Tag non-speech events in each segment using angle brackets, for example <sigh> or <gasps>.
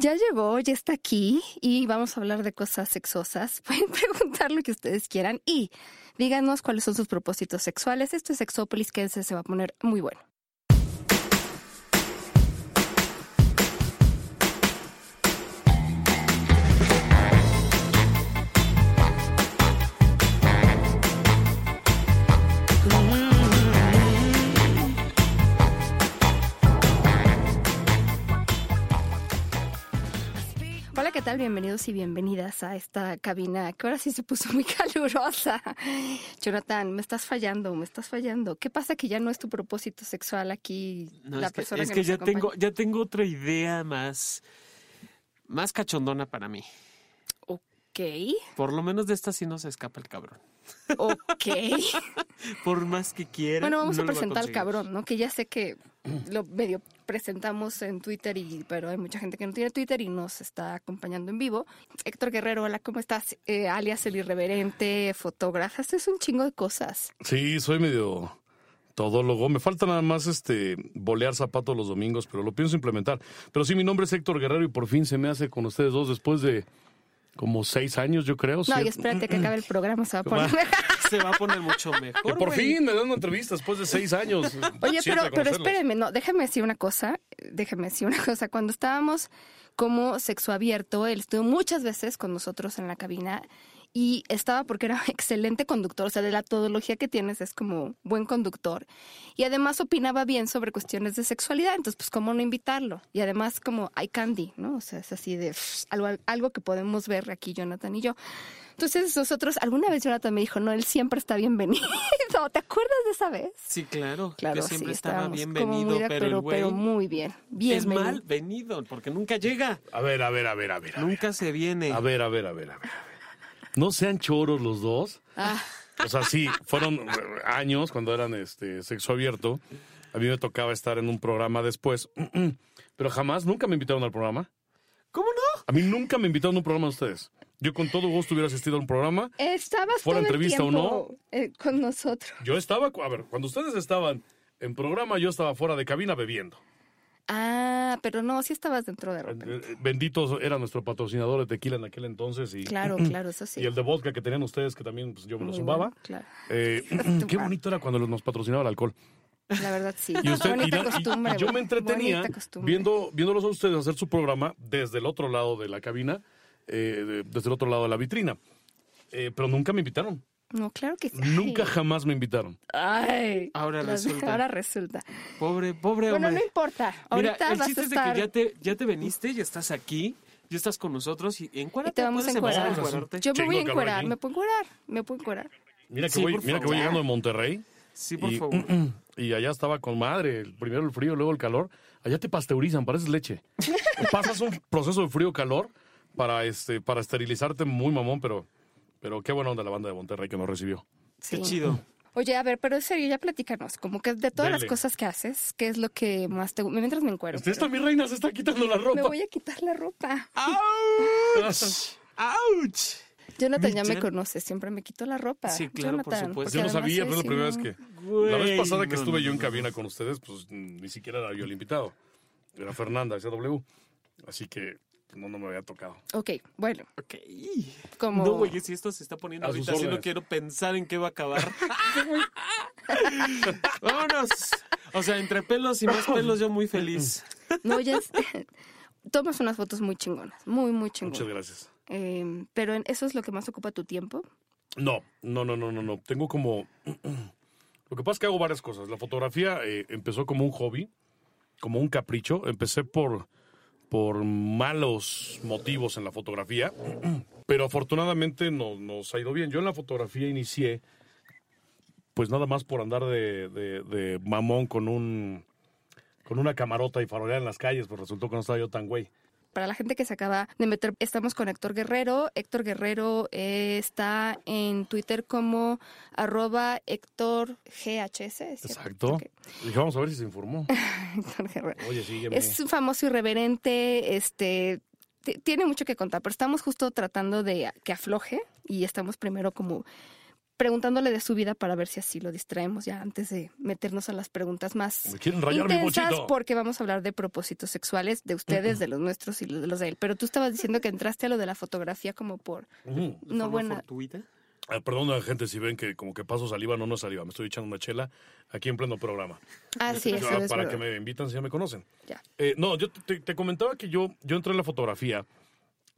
Ya llegó, ya está aquí y vamos a hablar de cosas sexosas. <laughs> Pueden preguntar lo que ustedes quieran y díganos cuáles son sus propósitos sexuales. Esto es Sexópolis, que se va a poner muy bueno. Tal? Bienvenidos y bienvenidas a esta cabina que ahora sí se puso muy <laughs> calurosa. Jonathan, me estás fallando, me estás fallando. ¿Qué pasa que ya no es tu propósito sexual aquí No, la es que, persona es que, que nos ya acompaña? tengo, ya tengo otra idea más, más cachondona para mí. Ok, Por lo menos de esta sí no se escapa el cabrón. ok. <laughs> Por más que quiera. Bueno, vamos no a presentar al cabrón, ¿no? Que ya sé que <clears throat> lo medio presentamos en Twitter, y, pero hay mucha gente que no tiene Twitter y nos está acompañando en vivo. Héctor Guerrero, hola, ¿cómo estás? Eh, alias el irreverente, fotógrafo. Esto es un chingo de cosas. Sí, soy medio todólogo. Me falta nada más este bolear zapatos los domingos, pero lo pienso implementar. Pero sí, mi nombre es Héctor Guerrero y por fin se me hace con ustedes dos después de como seis años, yo creo. No, ¿sí? y espérate que acabe el programa, se va a <laughs> poner... Se va a poner mucho mejor. Que por fin me dan una entrevista después de seis años. <laughs> Oye, pero, pero espérenme, no, déjame decir una cosa, déjame decir una cosa. Cuando estábamos como sexo abierto, él estuvo muchas veces con nosotros en la cabina y estaba porque era <laughs> excelente conductor, o sea, de la todología que tienes es como buen conductor. Y además opinaba bien sobre cuestiones de sexualidad, entonces pues cómo no invitarlo. Y además como hay candy, ¿no? O sea, es así de pff, algo, algo que podemos ver aquí Jonathan y yo. Entonces nosotros, alguna vez Jonathan me dijo, no, él siempre está bienvenido. <laughs> ¿Te acuerdas de esa vez? Sí, claro. Claro, que siempre sí, estaba bienvenido, muy de- pero, el güey pero muy bien. es Bienvenido. mal venido, porque nunca llega. A ver, a ver, a ver, a ver. A ver, Nunca se viene. a ver, a ver, a ver. a ver. No sean choros los dos. Ah, O sea, sí, fueron años cuando eran este sexo abierto. A mí me tocaba estar en un programa después, <clears throat> pero jamás, nunca me invitaron al programa. ¿Cómo no? A mí nunca me invitaron a un programa de ustedes. Yo con todo gusto hubiera asistido a un programa. estabas Fuera todo el entrevista o tiempo, eh, con nosotros. Yo estaba, a ver, cuando ustedes estaban en programa, yo estaba fuera de cabina bebiendo. Ah, pero no, sí estabas dentro de repente. eh, Benditos era nuestro patrocinador de tequila en aquel entonces y, Claro, <clears throat> claro, eso sí. y el de vodka que tenían ustedes, que también pues, yo me lo zumbaba. bueno, claro. Eh, <clears throat> <clears throat> qué bonito era cuando nos patrocinaba el alcohol. La verdad sí. Y, usted- Bonita y- costumbre. y yo me entretenía viendo, viéndolos a ustedes hacer su programa desde el otro lado de la cabina, eh, de- desde el otro lado de la vitrina. Eh, pero nunca me invitaron. No, claro que sí. Nunca jamás me invitaron. Ay. Ahora las- resulta. Ahora resulta. Pobre, pobre Bueno, hombre. no importa. Mira, Ahorita el vas chiste a es de estar... que ya te, ya te veniste, ya estás aquí, ya estás con nosotros y en Y te vamos a un Yo me voy a encuerar, aquí. me puedo encuerar, me puedo encuerar. Mira que, Sí, voy, mira que voy llegando de Monterrey. Sí, por y, favor. <clears throat> y allá estaba con madre. el- Primero el frío, luego el calor. Allá te pasteurizan, pareces leche. <laughs> Pasas un proceso de frío-calor para, este, para esterilizarte muy mamón, pero, pero qué buena onda la banda de Monterrey que nos recibió. Qué chido. Oye, a ver, pero en serio, ya platícanos, como que de todas las Dele. cosas que haces, ¿qué es lo que más te gusta? Mientras me encuero. Esta mi reina se está quitando la Me ropa. voy a quitar la ropa. ¡Auch! <laughs> ¡Auch! Jonathan ya me conoce, siempre me quito la ropa. Sí, claro, por Jonathan, supuesto. porque Yo no sabía, pero es la primera vez que... Güey, La vez pasada que no, estuve no, yo en no. cabina con ustedes, pues ni siquiera era yo el invitado. Era Fernanda, SW. Así que pues, no, no me había tocado. Ok, bueno, Ok. como... No, güey, si esto se está poniendo A ahorita, si no quiero pensar en qué va a acabar. <laughs> Vámonos. O sea, entre pelos y más pelos, yo muy feliz. No, ya es- <laughs> Tomas unas fotos muy chingonas, muy, muy Muchas chingonas. gracias. Eh, pero en- eso es lo que más ocupa tu tiempo. No, no, no, no, no, no. Tengo como... <clears throat> Lo que pasa es que hago varias cosas. La fotografía eh, empezó como un hobby, como un capricho. Empecé por, por malos motivos en la fotografía, <clears throat> pero afortunadamente no- nos ha ido bien. Yo en la fotografía inicié, pues nada más por andar de, de- de mamón con un con una camarota y farolear en las calles, pues resultó que no estaba yo tan güey. Para la gente que se acaba de meter, estamos con Héctor Guerrero. Héctor Guerrero eh, está en Twitter como arroba Héctor GHS. Exacto. Ok. Dije, vamos a ver si se informó. <laughs> Héctor Guerrero. Oye, sígueme. Es un famoso irreverente, este tiene mucho que contar, pero estamos justo tratando de que afloje y estamos primero como preguntándole de su vida para ver si así lo distraemos ya antes de meternos a las preguntas más Me quieren rayar mi intensas bochito. porque vamos a hablar de propósitos sexuales de ustedes, de los nuestros y de los de él. Pero tú estabas diciendo que entraste a lo de la fotografía como por Ujú. ¿De no buena. fortuita? Ah, perdón a la gente si ven que como que paso saliva, no, no saliva. Me estoy echando una chela aquí en pleno programa. Ah, sí, eso Ah, es para verdad. que me invitan si ya me conocen. Ya. Eh, no, yo te, te comentaba que yo, yo entré en la fotografía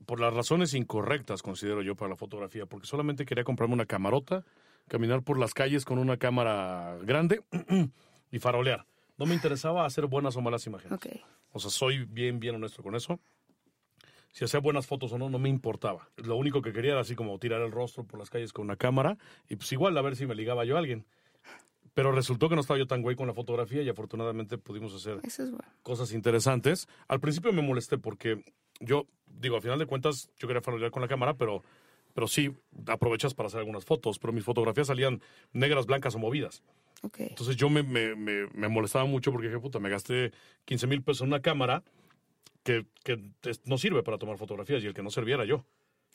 por las razones incorrectas, considero yo, para la fotografía, porque solamente quería comprarme una camarota, caminar por las calles con una cámara grande <clears throat> y farolear. No me interesaba hacer buenas o malas imágenes. Ok. O sea, soy bien, bien honesto con eso. Si hacía buenas fotos o no, no me importaba. Lo único que quería era así como tirar el rostro por las calles con una cámara y pues igual a ver si me ligaba yo a alguien. Pero resultó que no estaba yo tan güey con la fotografía y afortunadamente pudimos hacer es bueno. cosas interesantes. Al principio me molesté porque yo, digo, al final de cuentas, yo quería farolear con la cámara, pero, pero sí aprovechas para hacer algunas fotos. Pero mis fotografías salían negras, blancas o movidas. Ok. Entonces yo me, me, me, me molestaba mucho porque dije, puta, me gasté 15 mil pesos en una cámara que, que no sirve para tomar fotografías y el que no serviera yo.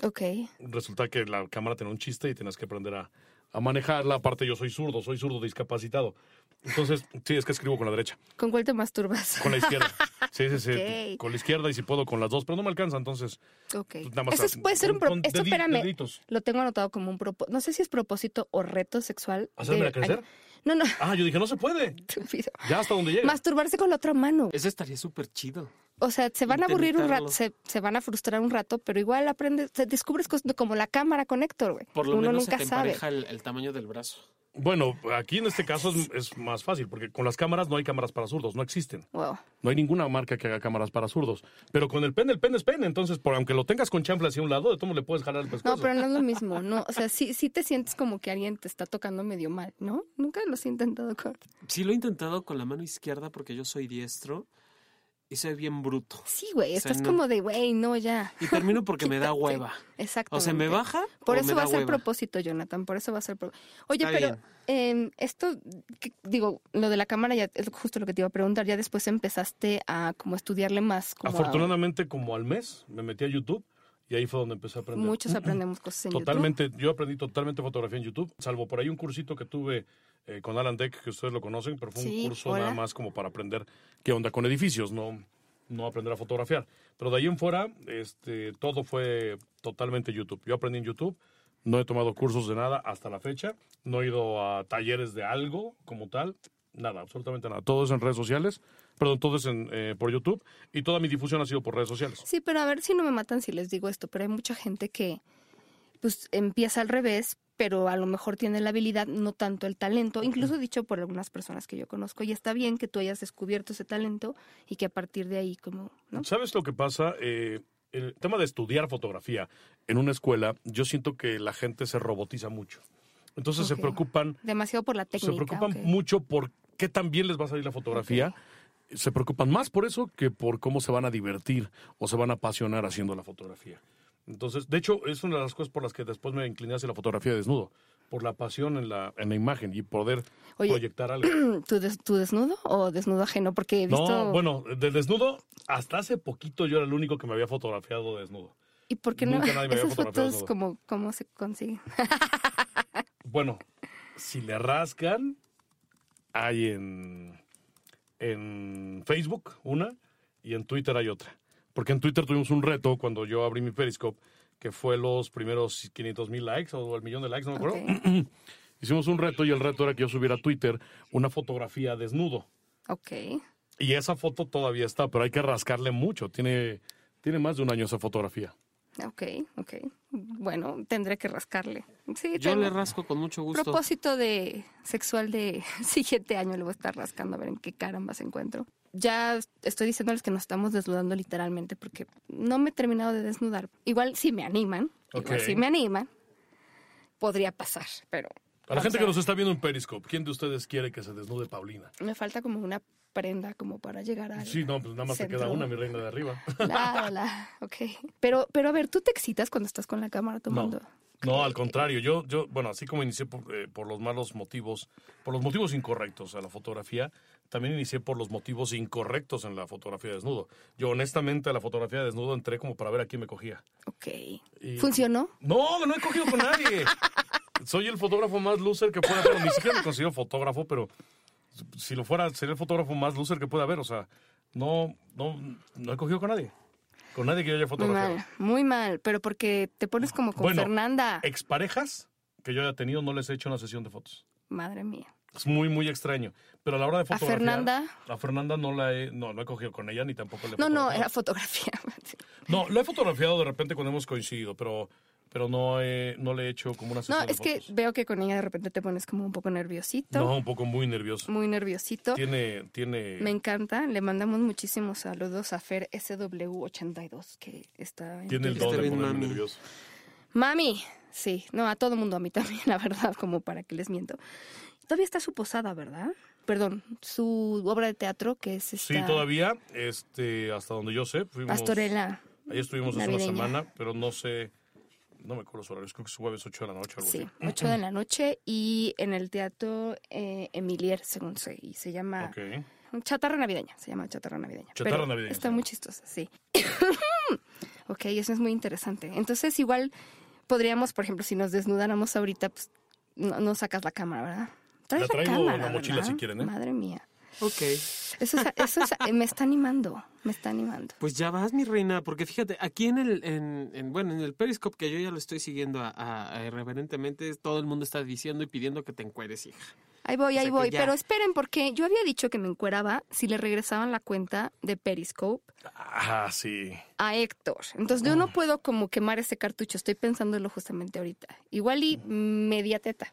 Ok. Resulta que la cámara tenía un chiste y tenías que aprender a, a manejarla. Aparte yo soy zurdo, soy zurdo discapacitado. Entonces, sí, es que escribo con la derecha, ¿Con cuál te masturbas? con la izquierda. <laughs> Sí, sí, sí, con la izquierda y si puedo con las dos, pero no me alcanza, entonces Ok. pues, nada más Eso puede ser un... con- pro- con Esto, espérame, deditos. lo tengo anotado como un propósito. No sé si es propósito o reto sexual. ¿Hacérmela de- crecer? No, no, Ah, yo dije, no se puede. <laughs> estúpido. Ya hasta donde llega. Masturbarse con la otra mano. Eso estaría súper chido. O sea, se van a aburrir un rato, se, se van a frustrar un rato, pero igual aprendes, descubres cosas como la cámara con Héctor, güey. Por lo Uno menos nunca se te sabe. empareja el, el tamaño del brazo. Bueno, aquí en este caso es, es más fácil, porque con las cámaras no hay cámaras para zurdos, no existen. Wow. No hay ninguna marca que haga cámaras para zurdos. Pero con el pene, el pene es pene. Entonces, por aunque lo tengas con chanfle hacia un lado, de todo le puedes jalar el pescuezo. No, pero no es lo mismo, ¿no? O sea, sí, sí te sientes como que alguien te está tocando medio mal, ¿no? Nunca los he intentado con... Sí lo he intentado con la mano izquierda porque yo soy diestro y soy bien bruto. Sí, güey, sea, estás no. como de, güey, no, ya. Y termino porque me <laughs> da hueva. Exacto. O sea, me baja Por o eso me va a ser hueva. propósito, Jonathan, por eso va a ser... pro- Oye, Está pero em, esto, que- digo, lo de la cámara ya es justo lo que te iba a preguntar, ya después empezaste a como estudiarle más, como a- Afortunadamente, como al mes, me metí a YouTube y ahí fue donde empecé a aprender. muchos <clears throat> aprendemos cosas en YouTube. Totalmente, yo aprendí totalmente fotografía en YouTube, salvo por ahí un cursito que tuve eh, con Alan Deck, que ustedes lo conocen, pero fue Sí, un curso hola. nada más como para aprender qué onda con edificios, no, no aprender a fotografiar. Pero de ahí en fuera, este, todo fue totalmente YouTube. Yo aprendí en YouTube, no he tomado cursos de nada hasta la fecha, no he ido a talleres de algo como tal, nada, absolutamente nada. Todo es en redes sociales, perdón, todo es en, eh, por YouTube y toda mi difusión ha sido por redes sociales. Sí, pero a ver si no me matan si les digo esto, pero hay mucha gente que pues empieza al revés, pero a lo mejor tiene la habilidad, no tanto el talento, incluso dicho por algunas personas que yo conozco, y está bien que tú hayas descubierto ese talento y que a partir de ahí como, ¿no? ¿Sabes lo que pasa? Eh, el tema de estudiar fotografía en una escuela, yo siento que la gente se robotiza mucho. Entonces se preocupan, Demasiado por la técnica. se preocupan mucho por qué tan bien les va a salir la fotografía. Se preocupan más por eso que por cómo se van a divertir o se van a apasionar haciendo la fotografía. Entonces, de hecho, es una de las cosas por las que después me incliné hacia la fotografía desnudo, por la pasión en la, en la imagen y poder Oye, proyectar algo. <clears throat> ¿Tu, des- tu desnudo o desnudo ajeno? Porque he visto... No, bueno, de desnudo, hasta hace poquito yo era el único que me había fotografiado desnudo. ¿Y por qué no? nunca nadie me había <laughs> Esas fotografiado fotos, como, ¿cómo se consiguen? Bueno, si le rascan, hay en, en Facebook una y en Twitter hay otra. Porque en Twitter tuvimos un reto cuando yo abrí mi Periscope, que fue los primeros 500 mil likes o el millón de likes, no me acuerdo. <clears throat> Hicimos un reto y el reto era que yo subiera a Twitter una fotografía desnudo. Ok. Y esa foto todavía está, pero hay que rascarle mucho. Tiene, tiene más de un año esa fotografía. Ok, ok. Bueno, tendré que rascarle. Sí, Yo tengo- le rasco con mucho gusto. Propósito de sexual de <laughs> siguiente año le voy a estar rascando a ver en qué carambas encuentro. Ya estoy diciéndoles que nos estamos desnudando literalmente porque no me he terminado de desnudar. Igual si me animan, igual si me animan, podría pasar, pero A la o gente sea, que nos está viendo en Periscope, ¿quién de ustedes quiere que se desnude Paulina? me falta como una prenda como para llegar a Sí, no, pues nada más te centro. queda una, mi reina de arriba. <laughs> La, la, ok. Pero, pero a ver, ¿tú te excitas cuando estás con la cámara tomando? No, al contrario, yo, yo, bueno, así como inicié por, eh, por los malos motivos, por los motivos incorrectos a la fotografía, también inicié por los motivos incorrectos en la fotografía de desnudo. Yo honestamente a la fotografía de desnudo entré como para ver a quién me cogía. Ok. Y- ¿Funcionó? No, no he cogido con nadie. <laughs> soy el fotógrafo más loser que pueda haber. Ni siquiera me considero fotógrafo, pero si lo fuera, sería el fotógrafo más loser que pueda haber. O sea, no, no, no he cogido con nadie. Con nadie que yo haya Muy fotografiado. mal, muy mal, pero porque te pones como con Bueno, Fernanda. Exparejas que yo haya tenido no les he hecho una sesión de fotos. Madre mía. Es muy, muy extraño. Pero a la hora de ¿A fotografiar... Fernanda? A Fernanda no la he, no, no he cogido con ella ni tampoco le he No, no, era fotografía. <laughs> No, lo he fotografiado de repente cuando hemos coincidido, pero, pero no, he- no le he hecho como una sesión No, de es que veo que con ella de repente te pones como un poco nerviosito. No, un poco muy nervioso. Muy nerviosito. Tiene, tiene... Me encanta. Le mandamos muchísimos saludos a Fer SW82, que está en Tiene el Twitter. don de ponerme mami. nervioso. Mami, sí, no, a todo mundo, a mí también, <laughs> la verdad, como para que les miento. Todavía está su posada, ¿verdad? Perdón, su obra de teatro, que es esta Sí, todavía, este, hasta donde yo sé, fuimos... Pastorela. Ahí estuvimos hace navideña. una semana, pero no sé, no me acuerdo los horarios, creo que es jueves 8 de la noche o algo Sí, así. 8 de la noche y en el teatro eh, Emilier, según sé, y se llama Ok. Chatarra Navideña, se llama Chatarra Navideña. Chatarra Pero Navideña, Está muy chistosa, sí. <coughs> ok, eso es muy interesante. Entonces, igual podríamos, por ejemplo, si nos desnudáramos ahorita, pues no, no sacas la cámara, ¿verdad? Traes La traigo en cámara, la mochila ¿verdad? si quieren, ¿eh? Madre mía. Ok. Eso, es- eso es- me está animando, me está animando. Pues ya vas, mi reina, porque fíjate, aquí en el, en, en- bueno, en el Periscope que yo ya lo estoy siguiendo a, a- a irreverentemente, todo el mundo está diciendo y pidiendo que te encueres, hija. Ahí voy, O sea ahí voy. ya. Pero esperen, porque yo había dicho que me encueraba si le regresaban la cuenta de Periscope Ah, sí. a Héctor. Entonces yo no puedo como quemar ese cartucho. Estoy pensándolo justamente ahorita. Igual y media teta.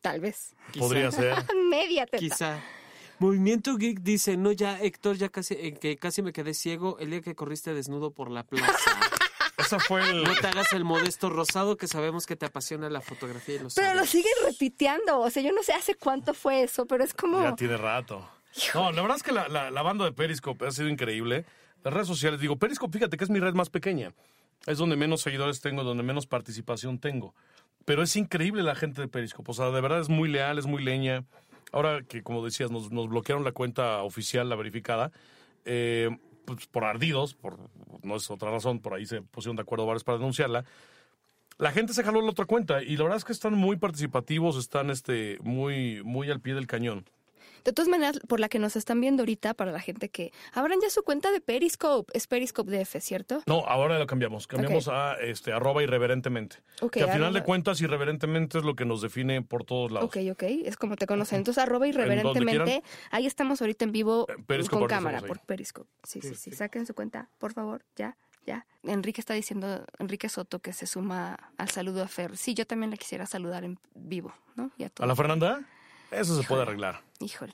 Tal vez. Quizá. Podría ser. <laughs> media teta. Quizá. Movimiento Geek dice, no, ya, Héctor, ya casi, en que casi me quedé ciego el día que corriste desnudo por la plaza. <laughs> Esa fue el... No te hagas el modesto rosado que sabemos que te apasiona la fotografía y los Pero lo siguen repiteando. O sea, yo no sé hace cuánto fue eso, pero es como... Ya tiene rato. No, la verdad es que la, la, la banda de Periscope ha sido increíble. Las redes sociales, digo, Periscope, fíjate que es mi red más pequeña. Es donde menos seguidores tengo, donde menos participación tengo. Pero es increíble la gente de Periscope. O sea, de verdad es muy leal, es muy leña. Ahora que, como decías, nos, nos bloquearon la cuenta oficial, la verificada, eh, pues por ardidos, por, no es otra razón, por ahí se pusieron de acuerdo varios para denunciarla. La gente se jaló la otra cuenta y la verdad es que están muy participativos, están este, muy, muy al pie del cañón. De todas maneras, por la que nos están viendo ahorita, para la gente que abran ya su cuenta de Periscope. Es Periscope DF, ¿cierto? No, ahora lo cambiamos. Cambiamos a este arroba irreverentemente. Que al final arroba- de cuentas, irreverentemente es lo que nos define por todos lados. Ok, ok, es como te conocen. Entonces, arroba irreverentemente. Ahí estamos ahorita en vivo Eh, Periscope, con cámara por Periscope. Sí, sí, sí. Saquen su cuenta, por favor, ya, ya. Enrique está diciendo, Enrique Soto, que se suma al saludo a Fer. Sí, yo también le quisiera saludar en vivo, ¿no? Y a ¿A la Fernanda? Eso se puede arreglar. Híjole.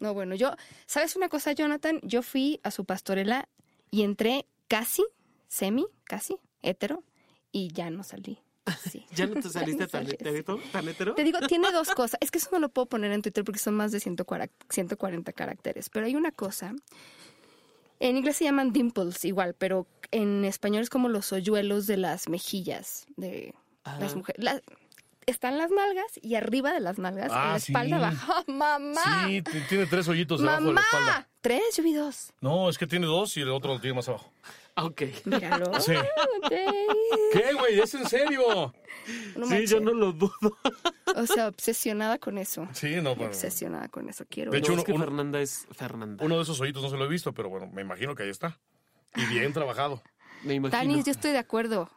No, bueno, yo, ¿sabes una cosa, Jonathan? Yo fui a su pastorela y entré casi, semi, casi, hetero, y ya no salí. Sí. <laughs> ¿Ya no te saliste <laughs> tan, tan hetero? Te digo, tiene dos cosas. Es que eso no lo puedo poner en Twitter porque son más de 140, 140 caracteres. Pero hay una cosa. En inglés se llaman dimples igual, pero en español es como los hoyuelos de las mejillas de las Ajá. mujeres. La- están las nalgas y arriba de las nalgas, en Ah, la espalda sí. abajo. <laughs> ¡Mamá! Sí, tiene tres hoyitos debajo de la espalda. ¿Tres? Yo vi dos. No, es que tiene dos y el otro lo tiene más abajo. Ah, Ok. Míralo. <laughs> Sí. ¿Qué, güey? ¿Es en serio? No sí, yo no lo dudo. <laughs> O sea, obsesionada con eso. Sí, no, bueno. Obsesionada con eso. Quiero De ver. hecho, No, uno- es que uno- Fernanda es Fernanda. Uno de esos hoyitos no se lo he visto, pero bueno, me imagino que ahí está. Y bien trabajado. Me imagino. Tanis, yo estoy de acuerdo.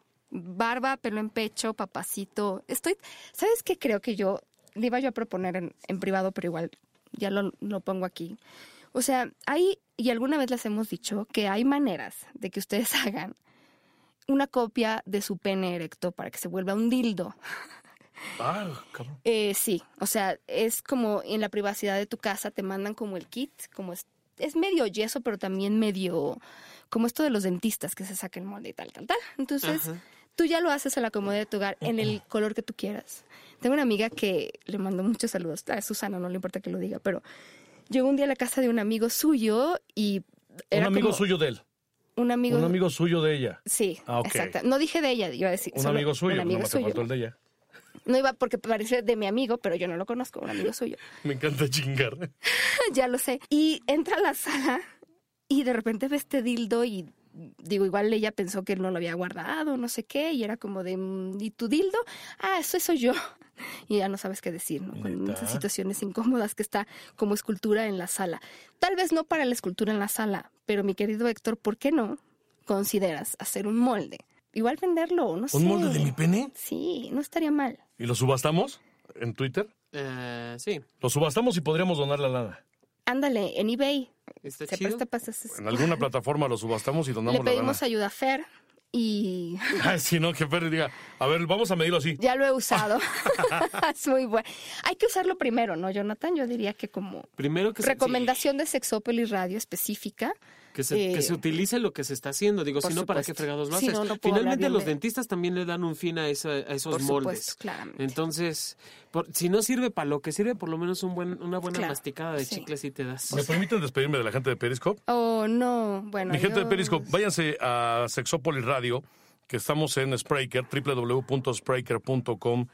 Barba, pelo en pecho, papacito. Estoy. ¿Sabes qué creo que yo le iba yo a proponer en, en privado, pero igual ya lo, lo pongo aquí? O sea, hay, y alguna vez les hemos dicho que hay maneras de que ustedes <laughs> hagan una copia de su pene erecto para que se vuelva un dildo. Ah, cabrón. Eh, sí, o sea, es como en la privacidad de tu casa te mandan como el kit, como es, es medio yeso, pero también medio como esto de los dentistas que se saca el molde y tal, tal, tal. Entonces, Ajá. Tú ya lo haces a la comodidad de tu hogar en el color que tú quieras. Tengo una amiga que le mandó muchos saludos, a Susana, no le importa que lo diga, pero llegó un día a la casa de un amigo suyo y era Un amigo como suyo de él. un amigo, Un amigo suyo de ella. sí, Ah, ok. exacto. No dije de ella, iba a decir Un solo amigo suyo. un amigo no suyo. faltó el de ella. No iba porque parece de mi amigo, pero yo no lo conozco, un amigo suyo. <laughs> Me encanta chingar. <laughs> ya lo sé. Y entra a la sala y de repente ve este dildo y digo, igual ella pensó que no lo había guardado, no sé qué, y era como de, mm, ¿y tu dildo? Ah, eso soy yo. <laughs> Y ya no sabes qué decir, ¿no? Con esas situaciones incómodas que está como escultura en la sala. Tal vez no para la escultura en la sala, pero mi querido Héctor, ¿por qué no consideras hacer un molde? Igual venderlo, no sé. ¿Un molde de mi pene? Sí, no estaría mal. ¿Y lo subastamos en Twitter? Eh, sí, Lo subastamos y podríamos donar la lana. Ándale, en eBay. Está Se chido. presta para esas- En alguna plataforma lo subastamos y Le donamos la pedimos lana. ayuda a Fer y <laughs> Ay, si no, que Fer diga, a ver, vamos a medirlo así. ya lo he usado. <laughs> es muy bueno. Hay que usarlo primero, ¿no, Jonathan? Yo diría que como Primero que se, recomendación de Sexópolis Radio específica. Que, se, que eh, se utilice lo que se está haciendo. Digo, si no, ¿para qué fregados lo Si haces? no, no Finalmente, los de- dentistas también le dan un fin a, esa- a esos Por moldes. supuesto, claramente. Entonces, por- si no sirve para lo que sirve, por lo menos un buen, una buena Claro, masticada de sí. chicle sí te das. ¿Me permiten despedirme de la gente de Periscope? Oh, no. Bueno, Mi gente de Periscope, váyanse a Sexópolis Radio, que estamos en Spreaker, www.spreaker.com,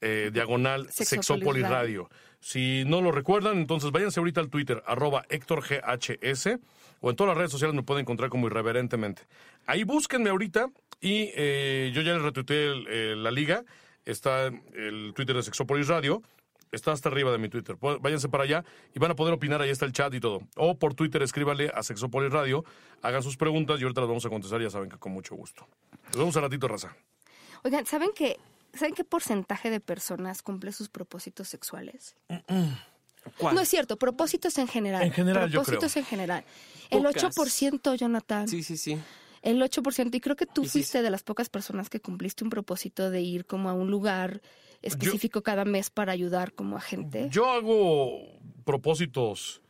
eh, diagonal Sexópolis Sexópolis Radio. Radio. Si no lo recuerdan, entonces váyanse ahorita al Twitter, arroba Héctor GHS, o en todas las redes sociales me pueden encontrar como irreverentemente. Ahí búsquenme ahorita y eh, yo ya les retuiteé el- eh, la liga, está el Twitter de Sexópolis Radio, Está hasta arriba de mi Twitter. Váyanse para allá y van a poder opinar. Ahí está el chat y todo. O por Twitter escríbale a Sexopolis Radio, hagan sus preguntas y ahorita las vamos a contestar. Ya saben que con mucho gusto. Nos vemos al ratito, raza. Oigan, ¿saben qué? ¿Saben qué porcentaje de personas cumple sus propósitos sexuales? ¿Cuál? No es cierto, propósitos en general. En general, yo Propósitos creo. en general. El Pocas. 8%, Jonathan. Sí, sí, sí. El 8%. Y creo que tú Y sí, fuiste de las pocas personas que cumpliste un propósito de ir como a un lugar específico cada mes para ayudar como a gente. Yo hago propósitos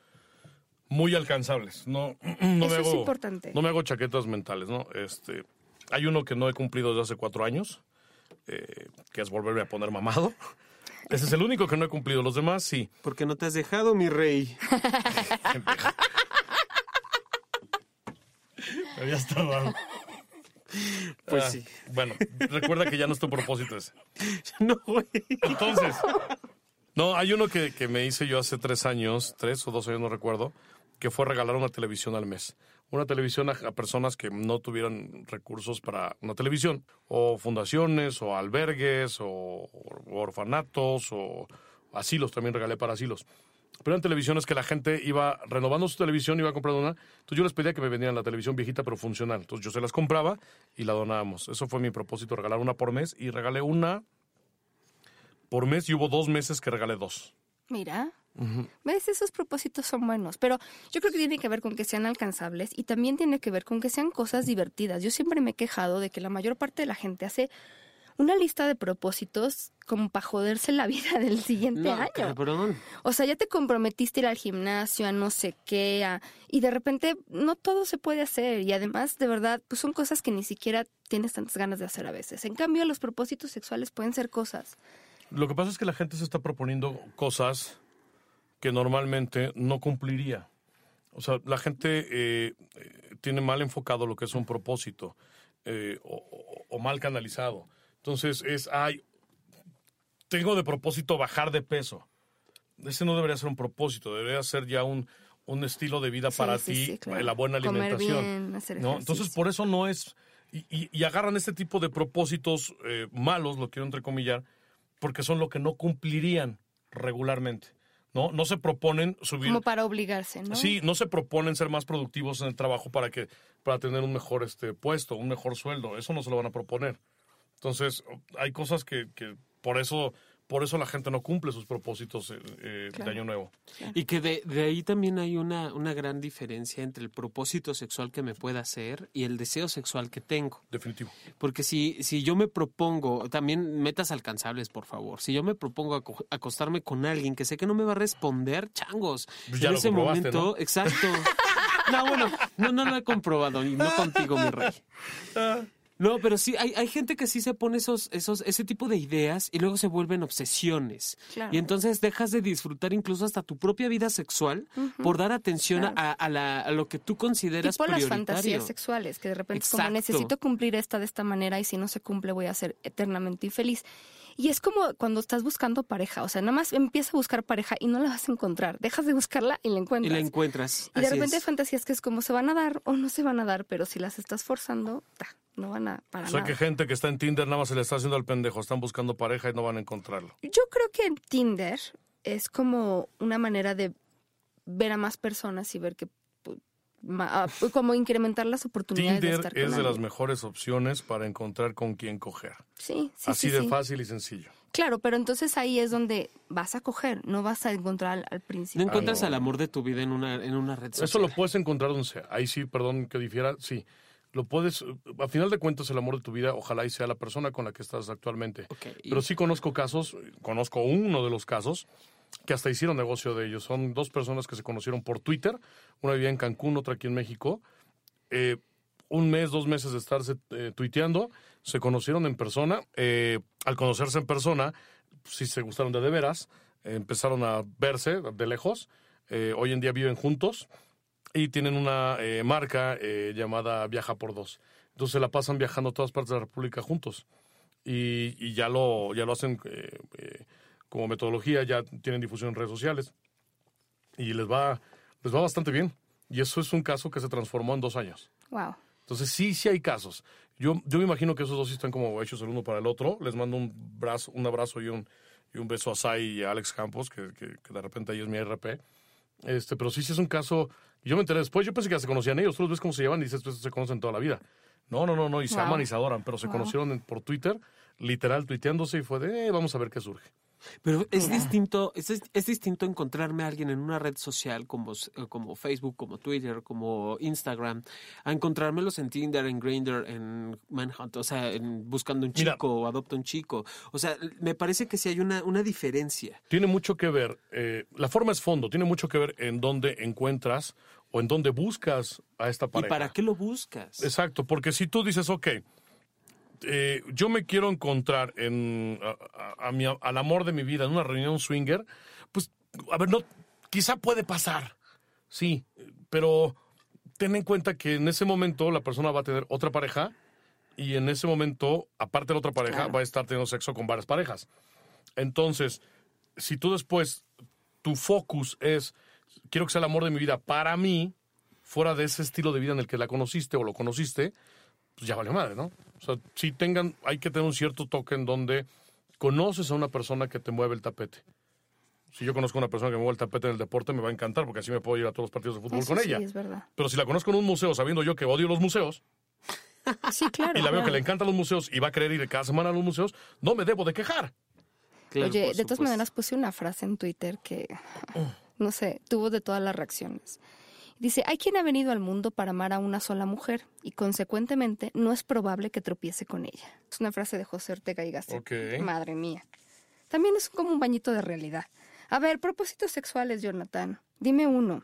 muy alcanzables. No, <clears throat> no Eso me es hago, importante. No me hago chaquetas mentales, ¿no? Este, hay uno que no he cumplido desde hace cuatro años, eh, que es volverme a poner mamado. <laughs> Ese es el único que no he cumplido. Los demás sí. Porque no te has dejado, mi rey. <laughs> <laughs> Ya estaba. Pues Ah, sí. Bueno, recuerda que ya no es tu propósito ese. <laughs> No, güey. Entonces, no, hay uno que, que me hice yo hace tres años, tres o dos años, no recuerdo, que fue regalar una televisión al mes. Una televisión a, a personas que no tuvieran recursos para una televisión, o fundaciones, o albergues, o, o orfanatos, o asilos, también regalé para asilos. Pero eran televisiones que la gente iba renovando su televisión, iba comprando una. Entonces yo les pedía que me vendieran la televisión viejita pero funcional. Entonces yo se las compraba y la donábamos. Eso fue mi propósito, regalar una por mes. Y regalé una por mes y hubo dos meses que regalé dos. Mira, ¿ves? Esos propósitos son buenos, pero yo creo que tiene que ver con que sean alcanzables y también tiene que ver con que sean cosas divertidas. Yo siempre me he quejado de que la mayor parte de la gente hace una lista de propósitos como para joderse la vida <laughs> del siguiente No, año. cabrón. O sea, ya te comprometiste a ir al gimnasio, a no sé qué, a- y de repente no todo se puede hacer. Y además, de verdad, pues son cosas que ni siquiera tienes tantas ganas de hacer a veces. En cambio, los propósitos sexuales pueden ser cosas. Lo que pasa es que la gente se está proponiendo cosas que normalmente no cumpliría. O sea, la gente eh, eh, tiene mal enfocado lo que es un propósito eh, o, o- o mal canalizado. Entonces es, ay, tengo de propósito bajar de peso. Ese no debería ser un propósito, debería ser ya un, un estilo de vida Sí, para sí, ti, sí, claro. la buena Comer alimentación. bien, hacer ¿no? Entonces, por eso no es. Y, y- y agarran este tipo de propósitos eh, malos, lo quiero entrecomillar, porque son lo que no cumplirían regularmente. ¿no? No se proponen subir. Como para obligarse, ¿no? Sí, no se proponen ser más productivos en el trabajo para que para tener un mejor este puesto, un mejor sueldo. Eso no se lo van a proponer. Entonces, hay cosas que, que por eso por eso la gente no cumple sus propósitos eh, eh, Claro. de año nuevo. Y que de, de ahí también hay una, una gran diferencia entre el propósito sexual que me pueda hacer y el deseo sexual que tengo. Definitivo. Porque si, si yo me propongo, también metas alcanzables, por favor. Si yo me propongo aco- acostarme con alguien que sé que no me va a responder, changos. Pues ya en lo ese momento, ¿no? exacto. No, bueno, no, no lo he comprobado, y no <laughs> contigo, mi rey. No, pero sí, hay, hay gente que sí se pone esos, esos, ese tipo de ideas y luego se vuelven obsesiones. Claro. Y entonces dejas de disfrutar incluso hasta tu propia vida sexual por dar atención Claro. a, a la- a lo que tú consideras Tipo las prioritario. fantasías sexuales, que de repente es como Exacto. necesito cumplir esta de esta manera y si no se cumple voy a ser eternamente infeliz. Y es como cuando estás buscando pareja, o sea, nada más empieza a buscar pareja y no la vas a encontrar. Dejas de buscarla y la Y encuentras. la encuentras. Y de Así repente hay fantasías que es como se van a dar o no se van a dar, pero si las estás forzando, ta, no van a para O sea nada. que gente que está en Tinder nada más se le está haciendo al pendejo. Están buscando pareja y no van a encontrarlo. Yo creo que en Tinder es como una manera de ver a más personas y ver que ah, como incrementar las oportunidades de Tinder es de las mejores opciones para encontrar con quién coger. Sí, sí, Así sí, de sí. fácil y sencillo. Claro, pero entonces ahí es donde vas a coger, no vas a encontrar al, al No principio. encuentras no. al amor de tu vida en una, en una red social. Eso lo puedes encontrar donde sea. Ahí sí, perdón que difiera, sí. Lo puedes, a final de cuentas, el amor de tu vida, ojalá y sea la persona con la que estás actualmente. Y- Pero sí conozco casos, conozco uno de los casos, que hasta hicieron negocio de ellos. Son dos personas que se conocieron por Twitter, una vivía en Cancún, otra aquí en México. Eh, un mes, dos meses de estarse eh, tuiteando, se conocieron en persona. Eh, al conocerse en persona, sí se gustaron de de veras, eh, empezaron a verse de lejos. Hoy en día viven juntos y tienen una eh, marca eh, llamada Viaja por Dos. Entonces se la pasan viajando a todas partes de la República juntos. Y, y ya, lo, ya lo hacen eh, como metodología, ya tienen difusión en redes sociales. Y les va, les va bastante bien. Y eso es un caso que se transformó en dos años. Wow. Entonces sí, sí hay casos. Yo, yo me imagino que esos dos están como hechos el uno para el otro. Les mando un, brazo, un abrazo y un, y un beso a Sai y a Alex Campos, que, que, que de repente ahí es mi RP. Este, pero sí, sí es un caso. Yo me enteré después, yo pensé que ya se conocían ellos. Tú los ves cómo se llevan y dices, pues se conocen toda la vida. No, no, no, no, y se Wow. aman y se adoran, pero se Wow. conocieron por Twitter, literal, tuiteándose y fue de, eh, vamos a ver qué surge. Pero es distinto, es, es distinto encontrarme a alguien en una red social como, eh, como Facebook, como Twitter, como Instagram, a encontrármelos en Tinder, en Grindr, en Manhunt, o sea, en buscando un Mira. chico o adopta un chico. O sea, me parece que sí hay una, una diferencia. Tiene mucho que ver, eh, la forma es fondo, tiene mucho que ver en dónde encuentras o en dónde buscas a esta pareja. ¿Y para qué lo buscas? Exacto, porque si tú dices, ok, eh, yo me quiero encontrar en, a- a- a mi- al amor de mi vida en una reunión swinger, pues, a ver, no, quizá puede pasar, sí, pero ten en cuenta que en ese momento la persona va a tener otra pareja y en ese momento, aparte de la otra pareja, va a estar teniendo sexo con varias parejas. Entonces, si tú después, tu focus es, quiero que sea el amor de mi vida para mí, fuera de ese estilo de vida en el que la conociste o lo conociste, pues ya vale madre, ¿no? O sea, si tengan, hay que tener un cierto toque en donde conoces a una persona que te mueve el tapete. Si yo conozco a una persona que me mueve el tapete en el deporte, me va a encantar porque así me puedo ir a todos los partidos de fútbol Eso con sí, ella. es verdad. Pero si la conozco en un museo, sabiendo yo que odio los museos, <laughs> Sí, claro. y la veo que claro. le encantan los museos y va a querer ir cada semana a los museos, no me debo de quejar. Claro, Oye, de todas maneras puse una frase en Twitter que, no sé, tuvo de todas las reacciones. Dice, hay quien ha venido al mundo para amar a una sola mujer y consecuentemente no es probable que tropiece con ella. Es una frase de José Ortega y Gasset. Madre mía. También es como un bañito de realidad. A ver, propósitos sexuales, Jonathan. Dime uno.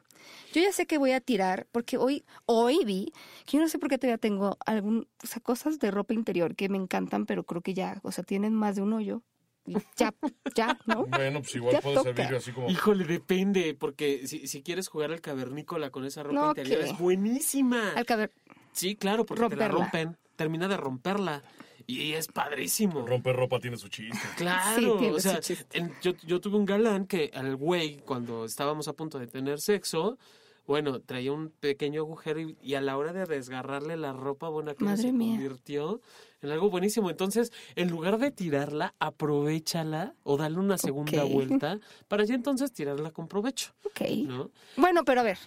Yo ya sé que voy a tirar, porque hoy, hoy vi que yo no sé por qué todavía tengo algún, o sea, cosas de ropa interior que me encantan, pero creo que ya, o sea, tienen más de un hoyo. Y ya, ya, ¿no? Bueno, pues igual Ya puede toca. servir así como... Híjole, depende, porque si, si quieres jugar al cavernícola con esa ropa No, interior ¿qué? es buenísima. Al caber, Sí, claro, porque te la rompen, termina de romperla y es padrísimo. Romper ropa tiene su chiste. Claro, Sí, tiene o sea, su chiste. en- yo, yo tuve un galán que al güey, cuando estábamos a punto de tener sexo, bueno, traía un pequeño agujero y, y a la hora de desgarrarle la ropa, bueno, aquello Madre se mía. convirtió en algo buenísimo. Entonces, en lugar de tirarla, aprovechala o dale una segunda vuelta para ya entonces tirarla con provecho, ok. ¿no? Bueno, pero a ver,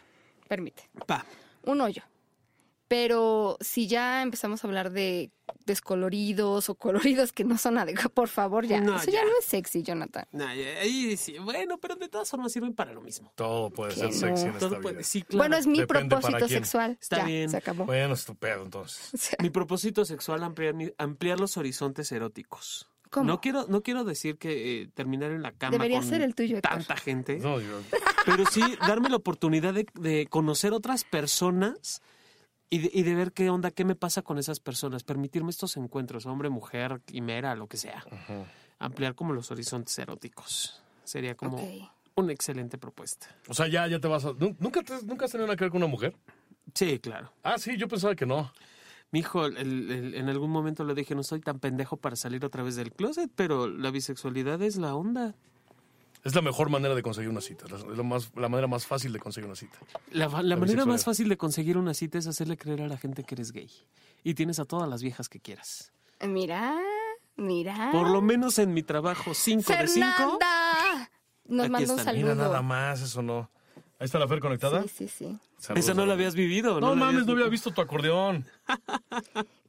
permite. Pa. un hoyo. Pero si ya empezamos a hablar de descoloridos o coloridos que no son adecuados, por favor, ya. No, Eso ya. ya. no es sexy, Jonathan. Ahí sí, bueno, pero de todas formas sirven para lo mismo. Todo puede ser no. sexy en esta Todo vida. puede, sí, claro. Bueno, es mi Depende propósito sexual. Está ya, bien. se acabó. Bueno, estupendo, entonces. <laughs> O sea, Mi propósito sexual ampliar, ampliar los horizontes eróticos. ¿Cómo? No quiero, no quiero decir que eh, terminar en la cama Debería con ser el tuyo, Héctor. tanta gente, No, yo- pero sí darme la oportunidad de, de conocer otras personas y de, y de ver qué onda, qué me pasa con esas personas. Permitirme estos encuentros, hombre, mujer, quimera, lo que sea. Ajá. Ampliar como los horizontes eróticos. Sería como una excelente propuesta. O sea, ya, ya te vas a... ¿Nu- ¿Nunca, te- ¿Nunca has tenido nada que ver con una mujer? Sí, claro. Ah, sí, yo pensaba que no. Mi hijo, el- el- en algún momento le dije, no soy tan pendejo para salir otra vez del closet, pero la bisexualidad es la onda. Es la mejor manera de conseguir una cita. Es la, más, la manera más fácil de conseguir una cita. La, la manera más fácil de conseguir una cita es hacerle creer a la gente que eres gay. Y tienes a todas las viejas que quieras. Mira, mira. Por lo menos en mi trabajo, 5 de 5. ¡Fernanda! Nos manda un están. Mira, nada saludo. más, eso no. Ahí está la Fer conectada. Sí, sí, sí. Saludos, Esa no la habías vivido. No, la mames, no había visto. tu acordeón.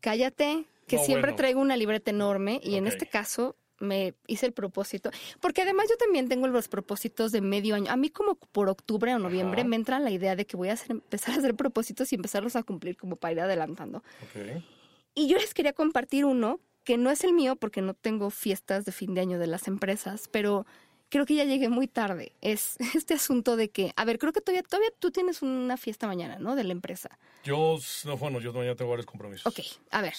Cállate, que No, siempre bueno. traigo una libreta enorme y en este caso me hice el propósito, porque además yo también tengo los propósitos de medio año. A mí como por octubre o noviembre Ajá. me entra la idea de que voy a hacer, empezar a hacer propósitos y empezarlos a cumplir como para ir adelantando. Y yo les quería compartir uno que no es el mío porque no tengo fiestas de fin de año de las empresas, pero creo que ya llegué muy tarde. Es <laughs> este asunto de que, a ver, creo que todavía, todavía tú tienes una fiesta mañana, ¿no? De la empresa. Yo, no, bueno, yo mañana tengo varios compromisos. Ok, a ver.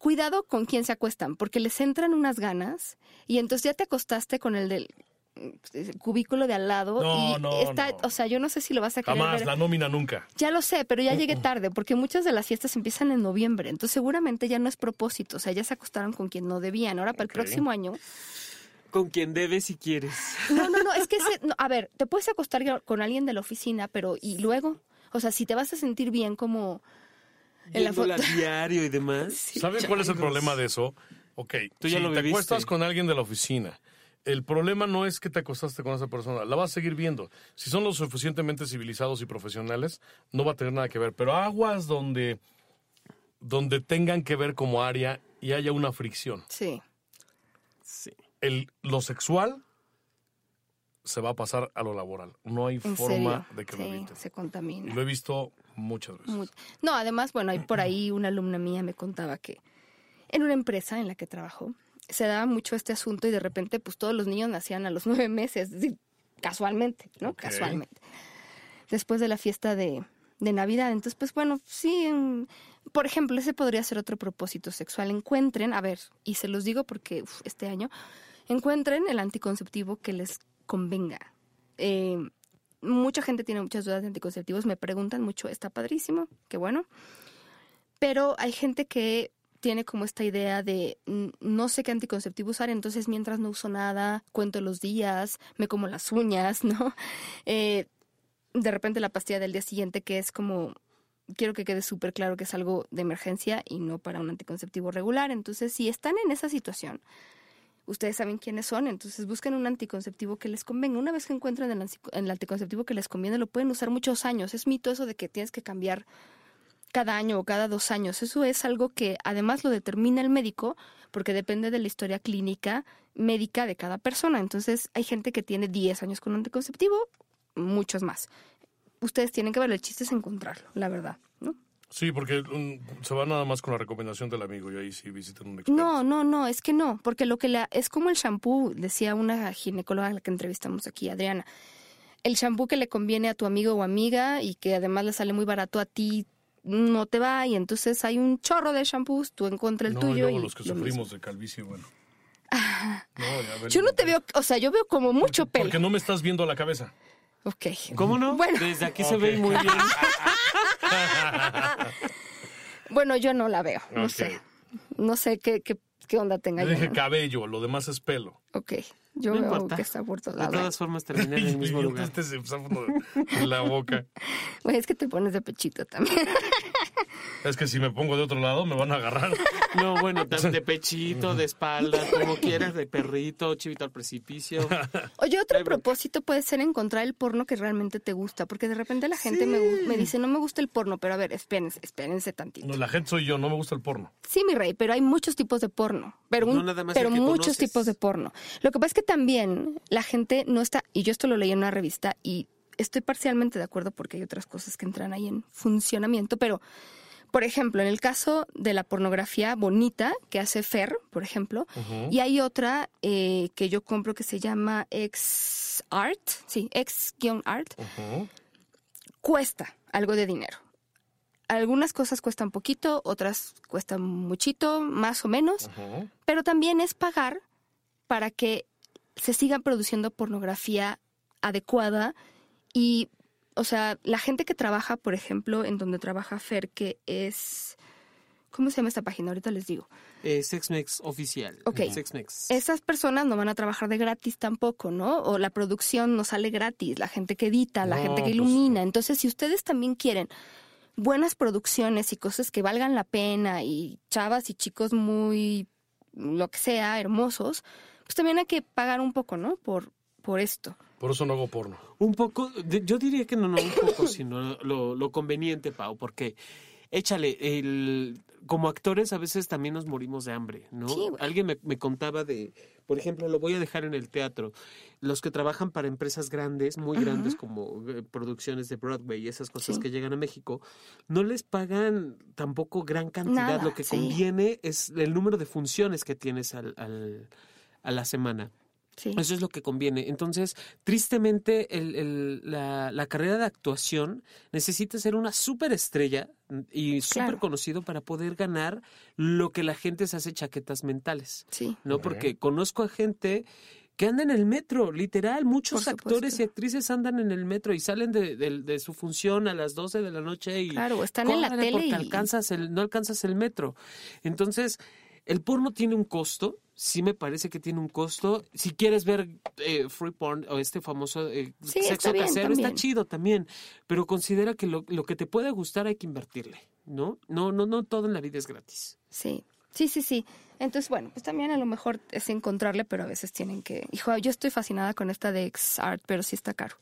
Cuidado con quién se acuestan, porque les entran unas ganas y entonces ya te acostaste con el del mm, cubículo de al lado No, y no, está, no. o sea, yo no sé si lo vas a querer Jamás, ver. la nómina nunca. Ya lo sé, pero ya llegué tarde, porque muchas de las fiestas empiezan en noviembre, entonces seguramente ya no es propósito, o sea, ya se acostaron con quien no debían. Ahora para el próximo año, Con quien debes si quieres. <laughs> no, no, no, es que, ese- no, a ver, te puedes acostar con alguien de la oficina, pero ¿y luego? O sea, si te vas a sentir bien como en la foto. diario y demás. <laughs> ¿Saben cuál es el problema de eso? Ok, Tú ya si lo te viviste. acuestas con alguien de la oficina, el problema no es que te acostaste con esa persona, la vas a seguir viendo. Si son lo suficientemente civilizados y profesionales, no va a tener nada que ver. Pero aguas donde, donde tengan que ver como área y haya una fricción. Sí. Sí. El, lo sexual se va a pasar a lo laboral. No hay forma serio. de que lo sí, eviten. se Y contamina. lo he visto muchas veces. No, además, bueno, hay por ahí una alumna mía me contaba que en una empresa en la que trabajó se daba mucho este asunto y de repente pues todos los niños nacían a los <laughs> nueve meses, casualmente, ¿no? Casualmente. Después de la fiesta de, de Navidad. Entonces, pues bueno, sí, por ejemplo, ese podría ser otro propósito sexual. Encuentren, a ver, y se los digo porque uf, este año, encuentren el anticonceptivo que les convenga. Eh, mucha gente tiene muchas dudas de anticonceptivos, me preguntan mucho, está padrísimo, qué bueno. Pero hay gente que tiene como esta idea de no sé qué anticonceptivo usar, entonces mientras no uso nada, cuento los días, me como las uñas, <laughs> ¿no? Eh, de repente la pastilla del día siguiente que es como, quiero que quede súper claro que es algo de emergencia y no para un anticonceptivo regular. Entonces, si están en esa situación, ustedes saben quiénes son, entonces busquen un anticonceptivo que les convenga. Una vez que encuentren el, el anticonceptivo que les conviene, lo pueden usar muchos años. Es mito eso de que tienes que cambiar cada año o cada dos años. Eso es algo que además lo determina el médico porque depende de la historia clínica médica de cada persona. Entonces hay gente que tiene 10 años con anticonceptivo, muchos más. Ustedes tienen que ver, el chiste es encontrarlo, la verdad. Sí, porque mm, se va nada más con la recomendación del amigo y ahí sí visitan un experto. No, no, no, es que no, porque lo que la, es como el shampoo, decía una ginecóloga a la que entrevistamos aquí, Adriana. El shampoo que le conviene a tu amigo o amiga y que además le sale muy barato a ti no te va y entonces hay un chorro de shampoos, tú encuentras el no, tuyo y luego y los que lo sufrimos mismo. de calvicie, bueno. No, ya. Yo no te veo, o sea, yo veo como mucho pelo. Porque no me estás viendo la cabeza. Ok. ¿Cómo no? Bueno. Desde aquí se Ok. ve muy bien. <laughs> Bueno, yo no la veo, no Ok. sé. No sé qué, qué, qué onda tenga Yo yo. dije ¿no? cabello, lo demás es pelo. Ok, yo No veo importa. que está por todos De lados. todas formas terminé en el <laughs> mismo lugar. Este se en la boca. <laughs> Güey, es que te pones de pechito también. Es que si me pongo de otro lado me van a agarrar. No, bueno, tan de pechito, de espalda, como quieras, de perrito, chivito al precipicio. Oye, otro propósito puede ser encontrar el porno que realmente te gusta, porque de repente la gente me, me dice, no me gusta el porno, pero a ver, espérense, espérense tantito. No, la gente soy yo, no me gusta el porno. Sí, mi rey, pero hay muchos tipos de porno, pero, No un- nada más pero muchos conoces. tipos de porno. Lo que pasa es que también la gente no está, y yo esto lo leí en una revista y estoy parcialmente de acuerdo porque hay otras cosas que entran ahí en funcionamiento, pero por ejemplo, en el caso de la pornografía bonita que hace Fer, por ejemplo, y hay otra eh, que yo compro que se llama X Art, sí, X-Art, cuesta algo de dinero. Algunas cosas cuestan poquito, otras cuestan muchito, más o menos, pero también es pagar para que se siga produciendo pornografía adecuada y, o sea, la gente que trabaja, por ejemplo, en donde trabaja Fer, que es ¿Cómo se llama esta página? Ahorita les digo. Eh, SexMex oficial. Ok. SexMex. Esas personas no van a trabajar de gratis tampoco, ¿no? O la producción no sale gratis, la gente que edita, la No, gente que pues- ilumina. Entonces, si ustedes también quieren buenas producciones y cosas que valgan la pena y chavas y chicos muy, lo que sea, hermosos, pues también hay que pagar un poco, ¿no? Por, por esto. Por eso no hago porno. Un poco, yo diría que no, no un poco, sino lo, lo conveniente, Pau, porque échale, el, como actores a veces también nos morimos de hambre, ¿no? Sí. Alguien me, me contaba de, por ejemplo, lo voy a dejar en el teatro, los que trabajan para empresas grandes, muy grandes como eh, producciones de Broadway y esas cosas Sí. que llegan a México, no les pagan tampoco gran cantidad, Nada, lo que sí. conviene es el número de funciones que tienes al, al- a la semana. Sí. Eso es lo que conviene. Entonces, tristemente, el- el- la, la carrera de actuación necesita ser una superestrella y súper Claro. conocido para poder ganar lo que la gente se hace chaquetas mentales. Sí. ¿No? Porque conozco a gente que anda en el metro, literal. Muchos Por actores supuesto. y actrices andan en el metro y salen de, de- de su función a las 12 de la noche y Claro, están en la córrele tele porque y... alcanzas el, no alcanzas el metro. Entonces, el porno tiene un costo, sí me parece que tiene un costo. Si quieres ver eh, free porn o este famoso eh, Sí, sexo está bien, casero, está chido también, pero considera que lo, lo que te puede gustar hay que invertirle, ¿no? No, no, no todo en la vida es gratis. Sí, sí, sí, sí. Entonces, bueno, pues también a lo mejor es encontrarle, pero a veces tienen que... Hijo, yo estoy fascinada con esta de X-Art, pero sí está caro.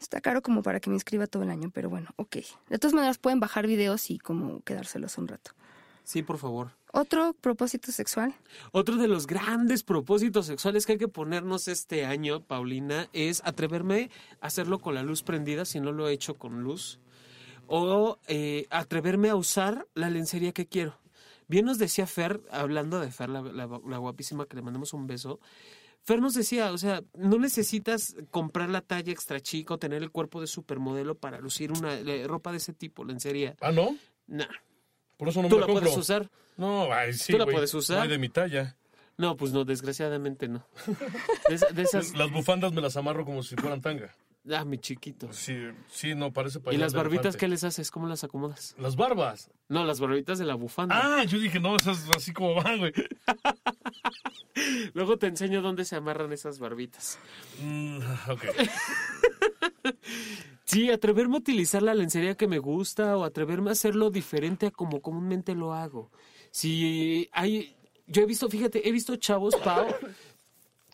Está caro como para que me inscriba todo el año, pero bueno, ok. De todas maneras pueden bajar videos y como quedárselos un rato. Sí, por favor. ¿Otro propósito sexual? Otro de los grandes propósitos sexuales que hay que ponernos este año, Paulina, es atreverme a hacerlo con la luz prendida si no lo he hecho con luz. O eh, atreverme a usar la lencería que quiero. Bien nos decía Fer, hablando de Fer, la, la- la guapísima, que le mandamos un beso. Fer nos decía, o sea, no necesitas comprar la talla extra chico, tener el cuerpo de supermodelo para lucir una eh, ropa de ese tipo, lencería. Ah, ¿no? Nah, Por eso no tú me la puedes usar. No, ay, sí, ¿Tú la puedes usar? No hay de mi talla. No, pues no, desgraciadamente no. <laughs> De, esa- de esas... Las bufandas me las amarro como si fueran tanga. Ah, mi chiquito. Sí, sí, no, parece ¿Y pañal las barbitas qué les haces? ¿Cómo las acomodas? Las barbas. No, las barbitas de la bufanda. Ah, yo dije, no, esas así como van, güey. <laughs> Luego te enseño dónde se amarran esas barbitas. Mm, ok. <laughs> Sí, atreverme a utilizar la lencería que me gusta o atreverme a hacerlo diferente a como comúnmente lo hago. Si hay... Yo he visto, fíjate, he visto chavos, Pau,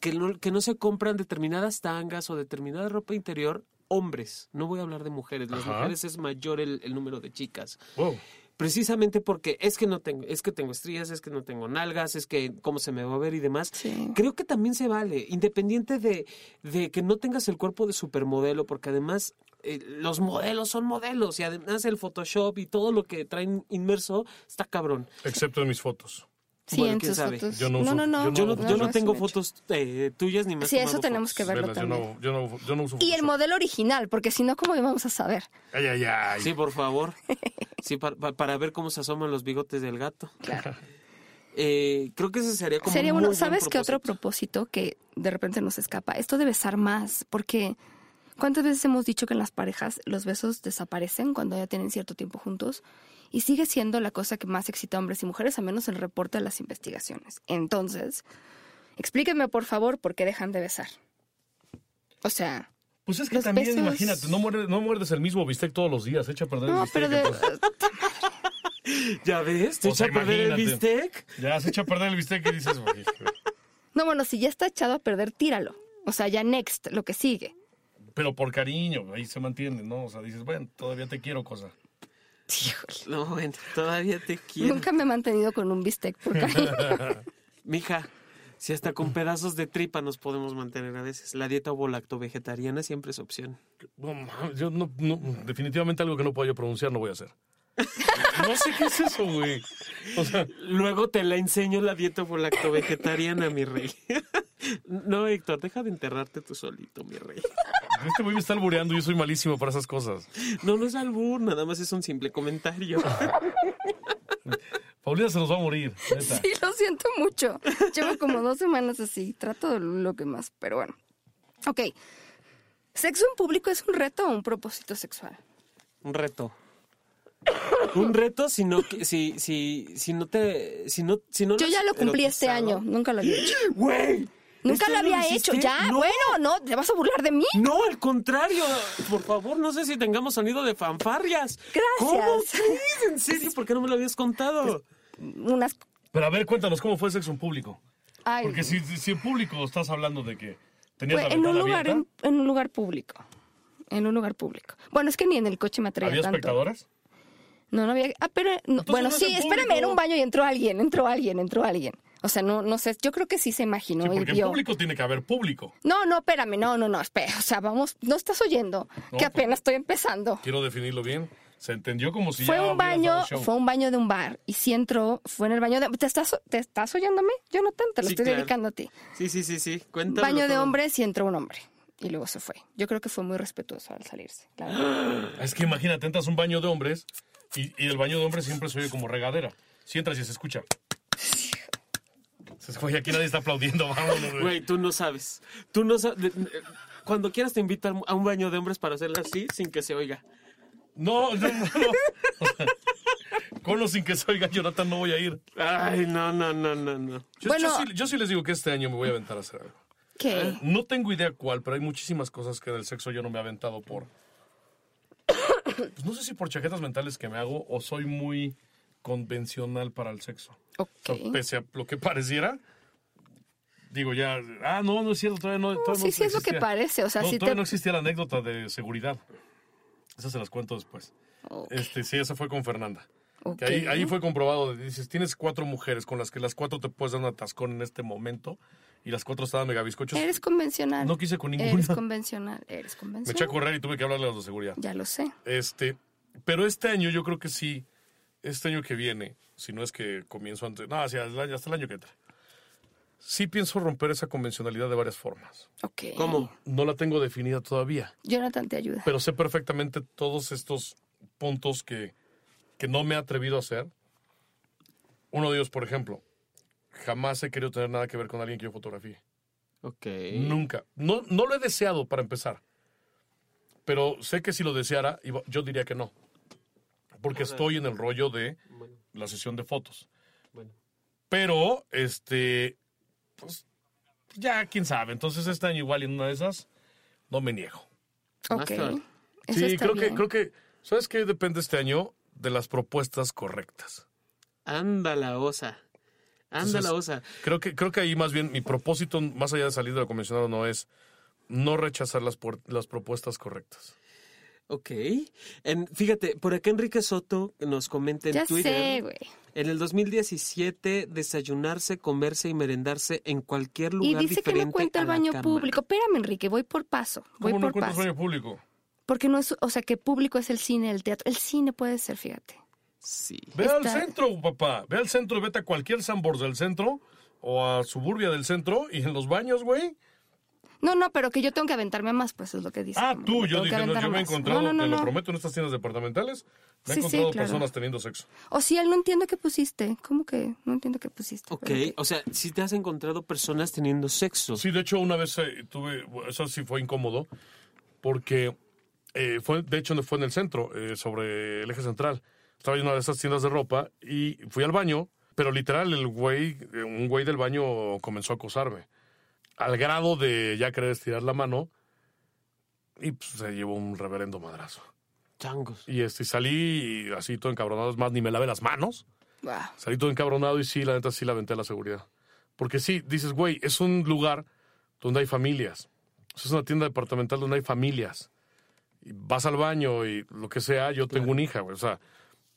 que no, que no se compran determinadas tangas o determinada ropa interior, hombres. No voy a hablar de mujeres. Las Ajá. mujeres es mayor el, el número de chicas. Wow. Precisamente porque es que no tengo, es que tengo estrías, es que no tengo nalgas, es que cómo se me va a ver y demás. Sí. Creo que también se vale, independiente de, de que no tengas el cuerpo de supermodelo, porque además eh, los modelos son modelos y además el Photoshop y todo lo que traen inmerso está cabrón. Excepto en mis fotos. Sí, Bueno, en quién tus sabe. fotos. Yo no no, uso- no, no. yo Yo no, yo no es tengo fotos eh, tuyas ni me Sí, eso tenemos fotos. que verlo Velas, también. no, yo, no, yo no uso Y el modelo original, porque si no, ¿cómo íbamos a saber? Ay, ay, ay. Sí, por favor. <laughs> Sí, pa- pa- para, ver cómo se asoman los bigotes del gato. Claro. <laughs> Eh, creo que ese sería como Sería un uno, ¿sabes qué otro propósito? propósito que de repente nos escapa? Esto de besar más, porque ¿cuántas veces hemos dicho que en las parejas los besos desaparecen cuando ya tienen cierto tiempo juntos? Y sigue siendo la cosa que más excita a hombres y mujeres, a menos el reporte de las investigaciones. Entonces, explíquenme por favor por qué dejan de besar. O sea, Pues es que Los también, besos- imagínate, no, muerde- no muerdes el mismo bistec todos los días, echa a perder el no, bistec. pero de, <laughs> ¿Ya ves? ¿Te O sea, echa a perder el bistec? Ya se echa a perder el bistec y dices, "Oye, no, bueno, si ya está echado a perder, tíralo. O sea, ya next, lo que sigue. pero por cariño, ahí se mantiene, ¿no? O sea, dices, bueno, todavía te quiero, cosa. Híjole. No, bueno, todavía te quiero. Nunca me he mantenido con un bistec por <laughs> cariño. Mija, si hasta con pedazos de tripa nos podemos mantener a veces. La dieta ovo-lacto-vegetariana siempre es opción. Yo no, no, definitivamente algo que no puedo yo pronunciar no voy a hacer. No sé qué es eso, güey. O sea, Luego te la enseño la dieta ovo-lacto-vegetariana, mi rey. <laughs> No, Héctor, deja de enterrarte tú solito, mi rey. Este güey me está albureando y yo soy malísimo para esas cosas. No, no es albur, nada más es un simple comentario. <laughs> Paulina se nos va a morir, neta. Sí, lo siento mucho. Llevo como dos semanas así. Trato de lo que más, pero bueno. Ok. ¿Sexo en público es un reto o un propósito sexual? Un reto. Un reto si no, si, si, si no te, si no, si no Yo ya lo cumplí este año, nunca lo había hecho. Güey. Nunca ¿este lo había hiciste? hecho, ya. No. Bueno, no, ¿te vas a burlar de mí? No, al contrario. Por favor, no sé si tengamos sonido de fanfarrias. Gracias. ¿Cómo crees? ¿En serio? ¿Por qué no me lo habías contado? Unas... Pero a ver, cuéntanos, ¿cómo fue sexo en público? Ay, Porque si, si en público estás hablando de que tenías fue la en un lugar, en, un lugar público. En un lugar público. Bueno, es que ni en el coche me atraía ¿había tanto. espectadores? No, no había. Ah, pero. no, bueno, no sí, en espérame, era un baño y entró alguien, entró alguien, entró alguien. O sea, no, no sé, yo creo que sí se imaginó Sí, y porque en vio. público tiene que haber público. No, no, espérame, no, no, no, espera. O sea, vamos, no estás oyendo, No, que pues- apenas estoy empezando. Quiero definirlo bien. Se entendió como si Fue ya un baño, fue un baño de un bar y sí entró, fue en el baño de. ¿Te estás, te estás oyéndome? Jonathan, te lo Sí, estoy claro. dedicando a ti. Sí, sí, sí, sí. Cuéntame. baño de hombres y entró un hombre. Y luego se fue. Yo creo que fue muy respetuoso al salirse. la. <gasps> Es que imagínate, entras un baño de hombres y, y el baño de hombres siempre se oye como regadera. Si entras y se escucha. Escucha, aquí nadie está aplaudiendo, vámonos. güey. Güey, tú no sabes. Tú no sabes. Cuando quieras te invitan a un baño de hombres para hacerlo así sin que se oiga. No, no, no. no. <laughs> Con o sin que se oiga, Jonathan, no voy a ir. Ay, no, no, no, no, no. Yo, Bueno. yo sí, yo sí les digo que este año me voy a aventar a hacer algo. ¿Qué? No tengo idea cuál, pero hay muchísimas cosas que del sexo yo no me he aventado por. <coughs> Pues no sé si por chaquetas mentales que me hago o soy muy convencional para el sexo. Ok. O sea, pese a lo que pareciera, digo ya, ah, no, no es cierto, todavía no. todavía sí, no sí es lo que parece. O sea, no, si todavía te. no existía la anécdota de seguridad. Esas se las cuento después. Este, sí, esa fue con Fernanda. Ok. Que ahí, ahí fue comprobado. Dices, tienes cuatro mujeres con las que las cuatro te puedes dar un atascón en este momento y las cuatro estaban mega bizcochos. Eres convencional. No quise con Eres ninguna. convencional. Eres Me convencional. eché a correr y tuve que hablarle a los de seguridad. Ya lo sé. Este, pero este año yo creo que sí, este año que viene, si no es que comienzo antes, no, hacia el año- hasta el año que entra. Sí pienso romper esa convencionalidad de varias formas. Ok. ¿Cómo? No la tengo definida todavía, Jonathan te ayuda. pero sé perfectamente todos estos puntos que, que no me he atrevido a hacer. Uno de ellos, por ejemplo, jamás he querido tener nada que ver con alguien que yo fotografíe. Ok. Nunca. No, no lo he deseado para empezar. Pero sé que si lo deseara, yo diría que no. Porque estoy en el rollo de Bueno, la sesión de fotos. bueno. Pero, este, pues, ya, quién sabe. Entonces este año igual en una de esas, no me niego. Ok. Eso sí, está creo que, creo que, ¿sabes qué? Depende este año de las propuestas correctas. Anda la osa. Anda la osa. Creo que, creo que ahí más bien mi propósito, más allá de salir de lo convencional, no es no rechazar las propuestas correctas. Ok. En, fíjate, por acá Enrique Soto nos comenta en Ya Twitter. sé, güey. En el 2017, desayunarse, comerse y merendarse en cualquier Y lugar dice que no cuenta el baño cama. público. Espérame, Enrique, voy por paso. Voy ¿Cómo no por encuentras paso. baño público? Porque no es, o sea, que público es el cine, el teatro. El cine puede ser, fíjate. Sí. Ve al centro, papá. Ve al centro, vete a cualquier Sambors del centro o a Suburbia del centro y en los baños, güey. No, no, pero que yo tengo que aventarme más, pues es lo que dice. Ah, tú, yo dije, no, yo me he encontrado, No, no, te no, lo prometo, en estas tiendas departamentales, me he sí, encontrado claro. personas teniendo sexo. O si él no entiendo qué pusiste. ¿Cómo que no entiendo qué pusiste? Ok, Pero- o sea, si te has encontrado personas teniendo sexo. Sí, de hecho, una vez eh, tuve, eso sí fue incómodo, porque eh, fue, de hecho, fue en el centro, eh, sobre el eje central. Estaba en una de esas tiendas de ropa y fui al baño, pero literal, el güey, eh, un güey del baño comenzó a acosarme. Al grado de ya querer estirar la mano y pues, se llevó un reverendo madrazo. Changos. Y este, salí y así todo encabronado, es más, ni me lavé las manos. Salí todo encabronado y sí, la neta sí la aventé a la seguridad. Porque sí, dices, güey, es un lugar donde hay familias. Es una tienda departamental donde hay familias. Y vas al baño y lo que sea, yo tengo una hija, güey. O sea,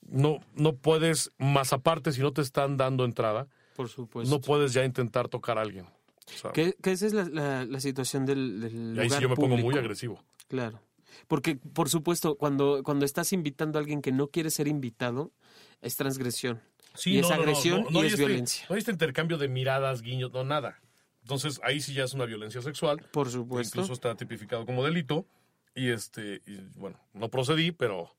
no, no puedes, más aparte, si no te están dando entrada, Por supuesto. no puedes ya intentar tocar a alguien. O sea, Que, que esa es la, la- la situación del, del y ahí sí yo me pongo muy agresivo. Claro. Porque, por supuesto, cuando, cuando estás invitando a alguien que no quiere ser invitado, es transgresión. y es agresión y hay es este- violencia. No hay este intercambio de miradas, guiños, no nada. Entonces ahí sí ya es una violencia sexual. Por supuesto. Incluso está tipificado como delito. Y este, y, bueno, no procedí, pero,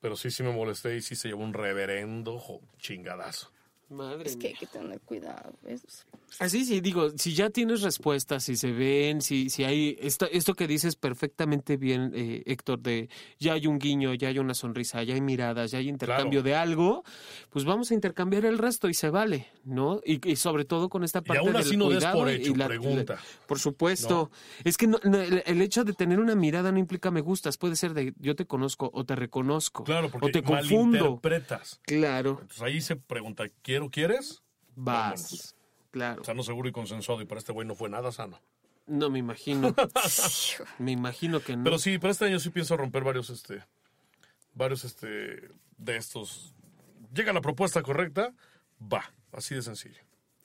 pero sí, sí me molesté y sí se llevó un reverendo jo- chingadazo. Madre Es que hay que tener cuidado. es- Así sí, digo, si ya tienes respuestas, si se ven, si, si hay esto, esto que dices perfectamente bien, eh, Héctor, de ya hay un guiño, ya hay una sonrisa, ya hay miradas, ya hay intercambio de algo, pues vamos a intercambiar el resto y se vale, ¿no? Y, y sobre todo con esta Y parte aún del así no des cuidado por y hecho, la- pregunta. por supuesto. Es que no- no, el, el hecho de tener una mirada no implica me gustas, puede ser de yo te conozco o te reconozco Claro, o porque te confundo. malinterpretas. Claro, Entonces ahí se pregunta, ¿quiero, quieres? vas. Vámonos. Claro. Sano, seguro y consensuado. Y para este güey no fue nada sano. No me imagino. <laughs> me imagino que no. Pero sí, para este año sí pienso romper varios, este, varios, este, de estos. Llega la propuesta correcta, va, así de sencillo.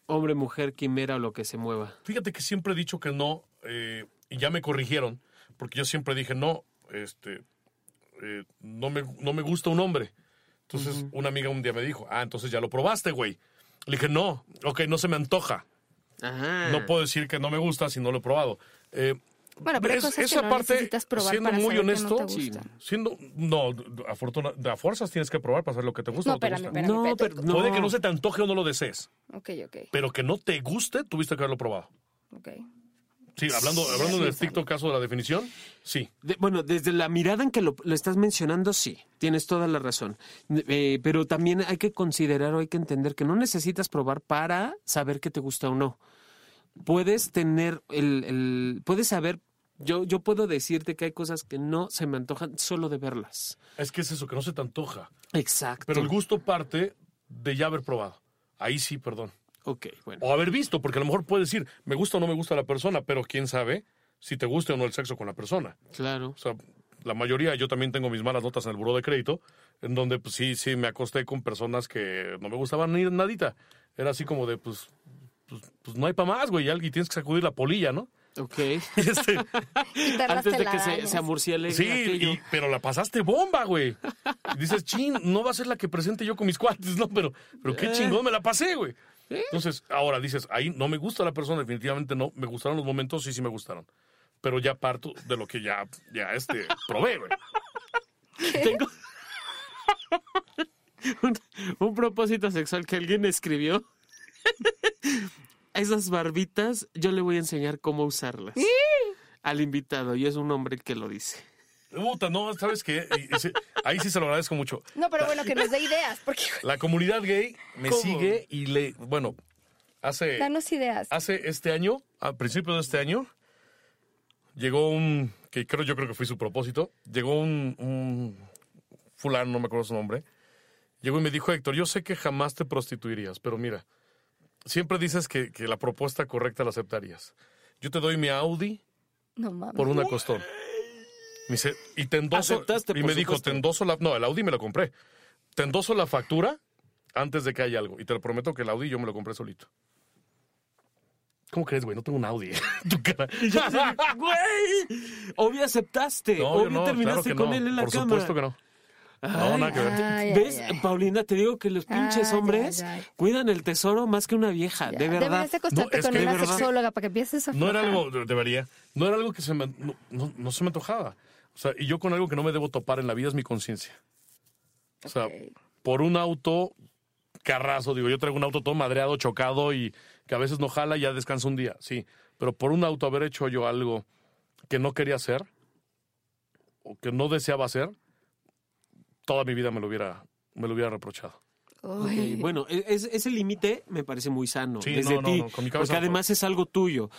Hombre, mujer, quimera o lo que se mueva. Fíjate que siempre he dicho que no, eh, y ya me corrigieron, porque yo siempre dije no, este, eh, no, me, no me gusta un hombre. Entonces una amiga un día me dijo, ah, entonces ya lo probaste, güey. Le dije, no, ok, no se me antoja. Ajá. No puedo decir que no me gusta si no lo he probado. Eh, Bueno, pero hay es- cosas esa que no parte, necesitas probar siendo para muy saber honesto, que no te sí, gustan. Siendo, no, a, fortuna, a fuerzas tienes que probar para saber lo que te gusta No, o no te espérame, gusta. espérame. No, espérate. pero no. Puede que no se te antoje o no lo desees, Ok, ok, pero que no te guste, tuviste que haberlo probado. ok. Sí, hablando, hablando del estricto caso de la definición, sí. De- bueno, desde la mirada en que lo, lo estás mencionando, sí, tienes toda la razón. Eh, pero también hay que considerar o hay que entender que no necesitas probar para saber que te gusta o no. Puedes tener el, el- puedes saber, yo, yo puedo decirte que hay cosas que no se me antojan solo de verlas. Es que es eso, que no se te antoja. Exacto. Pero el gusto parte de ya haber probado. Ahí sí, perdón. Ok, bueno. O haber visto, porque a lo mejor puedes decir, me gusta o no me gusta la persona, pero quién sabe si te gusta o no el sexo con la persona. Claro. O sea, la mayoría, yo también tengo mis malas notas en el buró de crédito, en donde pues sí, sí, me acosté con personas que no me gustaban ni nadita. Era así como de, pues, pues, pues no hay para más, güey, y alguien tienes que sacudir la polilla, ¿no? Ok. <laughs> Este, Antes de que se, se amurciele sí, y- pero la pasaste bomba, güey. Y dices, chin, no va a ser la que presente yo con mis cuates, ¿no? Pero, pero qué chingón me la pasé, güey. Entonces, ahora dices, ahí no me gusta la persona, definitivamente no. Me gustaron los momentos, sí, sí me gustaron. Pero ya parto de lo que ya, ya este, probé, güey. <laughs> Tengo <laughs> un, un propósito sexual que alguien escribió. Esas barbitas, yo le voy a enseñar cómo usarlas al invitado y es un hombre que lo dice. Puta, no, ¿sabes qué? Ahí sí se lo agradezco mucho. No, pero bueno, que nos dé ideas, porque <laughs> La comunidad gay me ¿Cómo? sigue y le, bueno, hace, danos ideas. hace este año, a principios de este año, llegó un, que creo yo creo que fue su propósito, llegó un, un fulano, no me acuerdo su nombre, llegó y me dijo, Héctor, yo sé que jamás te prostituirías, pero mira, siempre dices que, que la propuesta correcta la aceptarías. Yo te doy mi Audi No mames. por una costón. Me dice, y te endoso, Aceptaste, y por me dijo, supuesto. te endoso la, no, el Audi me lo compré. Te endoso la factura antes de que haya algo. Y te lo prometo que el Audi yo me lo compré solito. ¿Cómo crees, güey? No tengo un Audi. <laughs> tu cara. ¡Güey! Obvio aceptaste. No, yo Obvio no, terminaste claro con no. él en la Por cama. supuesto que no. No, nada que ver. Ay, ¿Ves, ay, ay. Paulina? Te digo que los pinches Ay, hombres ay, ay. cuidan el tesoro más que una vieja, Ya, de verdad. Deberías de acostarte No, con una sexóloga para que empieces a No era algo, debería, no era algo que se me, no, no- no se me antojaba. O sea, y yo con algo que no me debo topar en la vida es mi conciencia. O sea, por un auto carrazo, digo, yo traigo un auto todo madreado, chocado y que a veces no jala y ya descansa un día, sí. Pero por un auto haber hecho yo algo que no quería hacer o que no deseaba hacer, toda mi vida me lo hubiera, me lo hubiera reprochado. Ok, Uy. bueno, e- es- ese límite me parece muy sano Sí, desde no, no, ti, no, con mi cabeza porque no además es algo tuyo.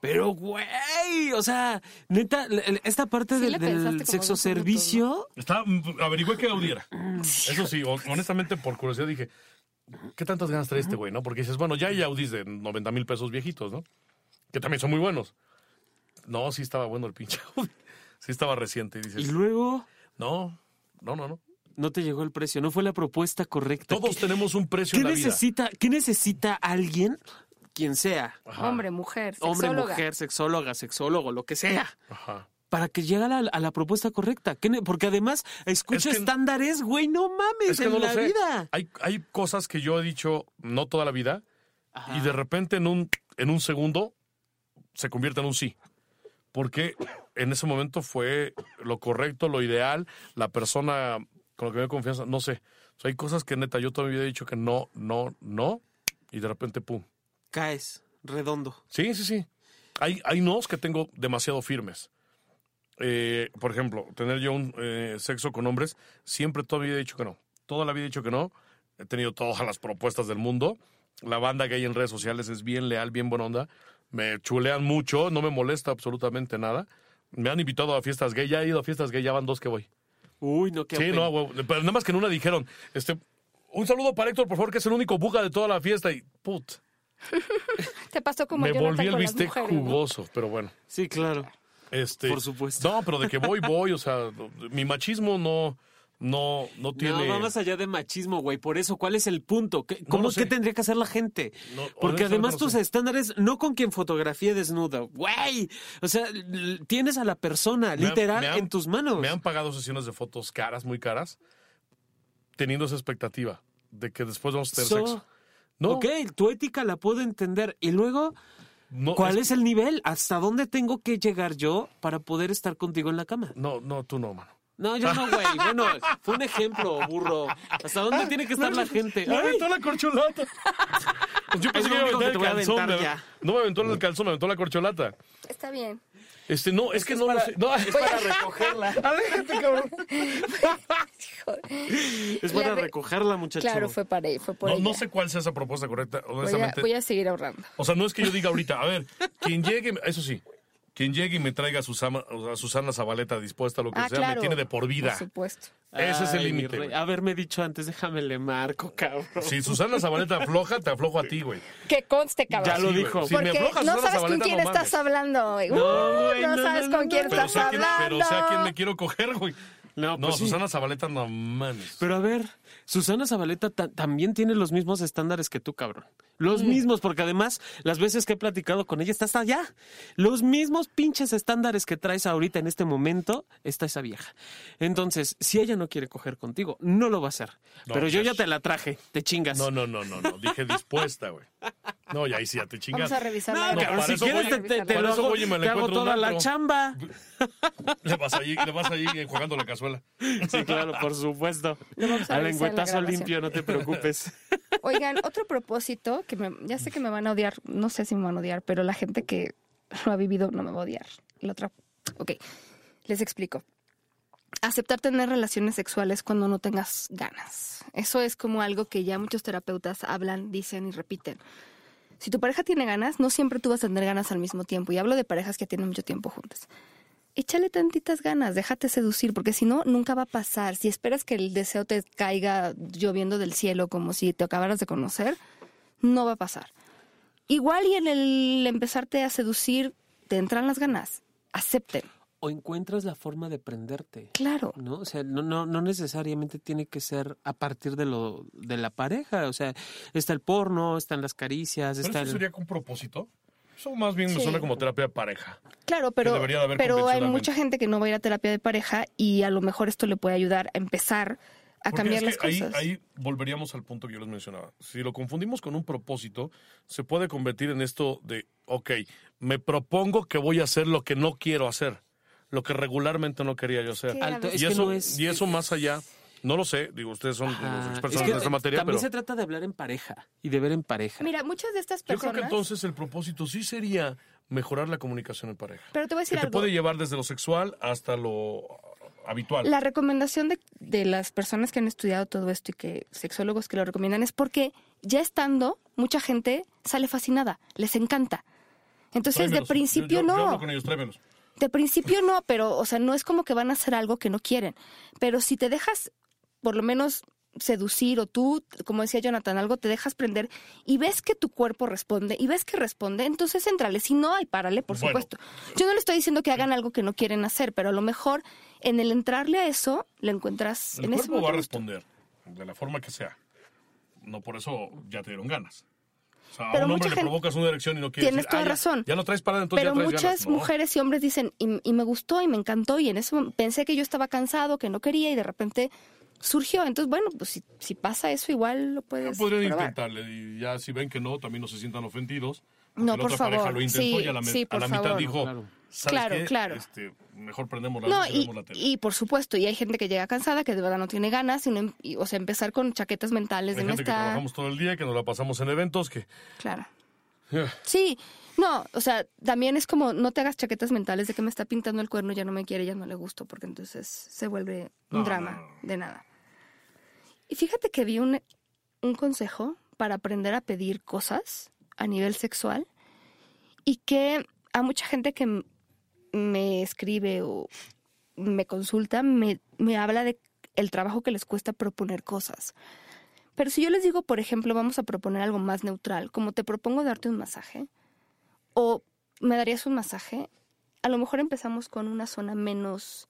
Pero, güey, o sea, neta, esta parte Sí del, sexo servicio, Estaba, averigüé qué Audi era. Eso sí, hon- honestamente, por curiosidad dije, ¿qué tantas ganas trae este güey, no? Porque dices, bueno, ya hay Audis de 90 mil pesos viejitos, ¿no? Que también son muy buenos. No, sí estaba bueno el pinche <laughs> Audi. Sí estaba reciente. Y y dices, luego no, no, no, no. No te llegó el precio, no fue la propuesta correcta. Todos ¿Qué, tenemos un precio qué en la vida. necesita, ¿Qué necesita alguien, quien sea? Ajá, Hombre, mujer, Hombre, sexóloga. mujer, sexóloga, sexólogo, lo que sea. Ajá. Para que llegue a la, a la propuesta correcta. ¿Qué ne- Porque además escucho Es que- estándares, güey, no mames, Es que en no la sé. vida. Hay, hay cosas que yo he dicho no toda la vida Ajá. y de repente en un, en un segundo se convierte en un sí. Porque en ese momento fue lo correcto, lo ideal, la persona con la que me confianza, no sé. O sea, hay cosas que neta yo toda mi vida he dicho que no, no, no, y de repente, pum. Caes. redondo. Sí, sí, sí. Hay, hay nos que tengo demasiado firmes. Eh, por ejemplo, tener yo un eh, sexo con hombres, siempre toda la vida he dicho que no. Toda la vida he dicho que no. He tenido todas las propuestas del mundo. La banda gay en redes sociales es bien leal, bien buena onda. Me chulean mucho, no me molesta absolutamente nada. Me han invitado a fiestas gay, ya he ido a fiestas gay, ya van dos que voy. Uy, no, qué Sí, no, huevo. pero nada más que en una dijeron, este, un saludo para Héctor, por favor, que es el único buga de toda la fiesta. Y, put, <laughs> Te pasó como me volví el bistec mujeres, ¿no? jugoso, pero bueno. Sí, claro. Este, Por supuesto. No, pero de que voy, voy, o sea, mi machismo no, no, no tiene... No, va más allá de machismo, güey. Por eso, ¿cuál es el punto? ¿Qué, ¿Cómo lo qué tendría que hacer la gente? No, Porque además no tus sé. estándares, no con quien fotografía desnuda, güey. O sea, tienes a la persona, Me literal, han- en tus manos. Me han pagado sesiones de fotos caras, muy caras, teniendo esa expectativa de que después vamos a tener So, sexo. No, Ok, tu ética la puedo entender. Y luego, no, ¿cuál es- es el nivel? ¿Hasta dónde tengo que llegar yo para poder estar contigo en la cama? No, no, tú no, mano. No, yo no, güey. Bueno, fue un ejemplo, burro. ¿Hasta dónde tiene que estar la gente? Me aventó la corcholata. <laughs> Yo pensé que voy a el calzón. aventar me- ya. No me aventó el calzón, me aventó la corcholata. Está bien. Este, no, es, que no lo sé. No, Es para <laughs> recogerla. aléjate, cabrón. <laughs> Es para La re- recogerla, muchacho. Claro, fue para fue por No, ella. no sé cuál sea esa propuesta correcta, Voy a, honestamente. voy a seguir ahorrando. O sea, no es que yo diga ahorita, a ver, quien llegue, eso sí, quien llegue y me traiga a Susana, a Susana Zabaleta dispuesta a lo que Ah, sea, claro. me tiene de por vida. Por supuesto. Ese es el límite. Haberme dicho antes, déjame le marco, cabrón. Si Susana Zabaleta afloja, te aflojo a ti, güey. Que conste, cabrón. Ya lo Sí, dijo. Si me Porque aflojas no Susana sabes con quién no estás hablando, güey. No, Uh, güey, no, no, sabes no, con quién no. Pero estás quién, hablando. pero sé a quién me quiero coger, güey. No, No, pues sí. Susana Zabaleta, no mames. Pero a ver, Susana Zabaleta ta- también tiene los mismos estándares que tú, cabrón. Los mismos, porque además, las veces que he platicado con ella, está hasta allá. Los mismos pinches estándares que traes ahorita en este momento, está esa vieja. Entonces, si ella no quiere coger contigo, no lo va a hacer. No, Pero yo ya te la traje, te chingas. No, no, no, no, no. Dije dispuesta, güey. No, ya ahí sí ya te Vamos chingas. a revisar No, la No, cabrón, si quieres voy- te, te- te para lo hago, voy y me la te hago toda la chamba. Le vas allí, le vas allí jugando la cazuela. Sí, claro, por supuesto. A Al la limpio, no te preocupes. <laughs> Oigan, otro propósito, que me- ya sé que me van a odiar, no sé si me van a odiar, pero la gente que lo ha vivido no me va a odiar. La otra, ok, les explico. Aceptar tener relaciones sexuales cuando no tengas ganas. Eso es como algo que ya muchos terapeutas hablan, dicen y repiten. Si tu pareja tiene ganas, no siempre tú vas a tener ganas al mismo tiempo. Y hablo de parejas que tienen mucho tiempo juntas. Échale tantitas ganas, déjate seducir, porque si no, nunca va a pasar. Si esperas que el deseo te caiga lloviendo del cielo como si te acabaras de conocer, no va a pasar. Igual y en el empezarte a seducir, te entran las ganas. Acepten. O encuentras la forma de prenderte. Claro. ¿no? O sea, no, no, no necesariamente tiene que ser a partir de lo de la pareja. O sea, está el porno, están las caricias, ¿Pero está eso el... sería con propósito? Eso más bien me Sí. suena como terapia de pareja. Claro, pero, de pero hay mucha gente que no va a ir a terapia de pareja y a lo mejor esto le puede ayudar a empezar a Porque cambiar es las que cosas. ahí volveríamos al punto que yo les mencionaba. Si lo confundimos con un propósito, se puede convertir en esto de, ok, me propongo que voy a hacer lo que no quiero hacer, lo que regularmente no quería yo hacer. que a Alto- veces- y, es que eso, no es- y eso más allá, no lo sé, digo, ustedes son Ajá. los expertos Es que en esta materia, también pero se trata de hablar en pareja y de ver en pareja. Mira, muchas de estas yo creo personas... que entonces el propósito sí sería mejorar la comunicación en pareja. pero te voy a Que decir te algo. puede llevar desde lo sexual hasta lo habitual. La recomendación de, de las personas que han estudiado todo esto y que sexólogos que lo recomiendan es porque ya estando, mucha gente sale fascinada, les encanta. Entonces, de principio Yo- yo- yo no. hablo con ellos, tráemelos. De principio no, pero, o sea, no es como que van a hacer algo que no quieren. Pero si te dejas, por lo menos, seducir o tú, como decía Jonathan, algo te dejas prender y ves que tu cuerpo responde y ves que responde, entonces entrale. Si no, hay párale, por Bueno. supuesto. Yo no le estoy diciendo que hagan algo que no quieren hacer, pero a lo mejor en el entrarle a eso, le encuentras El en ese cuerpo va a responder de la forma que sea. No por eso ya te dieron ganas. O sea, Pero a un hombre le provocas una erección y no quiere Tienes decir, toda "Ah, ya- razón. Ya, no traes para entonces Pero ya traes muchas ganas". No. mujeres y hombres dicen, y, y me gustó y me encantó, y en ese momento pensé que yo estaba cansado, que no quería, y de repente surgió. Entonces, bueno, pues si, si pasa eso, igual lo puedes Podrían probar. intentarle y ya si ven que no, también no se sientan ofendidos. No, la por otra pareja favor. lo intentó Sí, y a la, me- sí, a por la mitad favor. dijo, Claro. ¿sabes Claro, qué? claro. Este, mejor prendemos la No, luz y, la tele. y por supuesto, y hay gente que llega cansada, que de verdad no tiene ganas, y em- y- o sea, empezar con chaquetas mentales Hay de no gente que está... trabajamos todo el día, que nos la pasamos en eventos, que Claro. Sí, no, o sea, también es como no te hagas chaquetas mentales de que me está pintando el cuerno, ya no me quiere, ya no le gusto, porque entonces se vuelve un No, drama no, no. de nada. Y fíjate que vi un, un consejo para aprender a pedir cosas a nivel sexual y que a mucha gente que me escribe o me consulta me, me habla de el trabajo que les cuesta proponer cosas. Pero si yo les digo, por ejemplo, vamos a proponer algo más neutral, como te propongo darte un masaje, o me darías un masaje, a lo mejor empezamos con una zona menos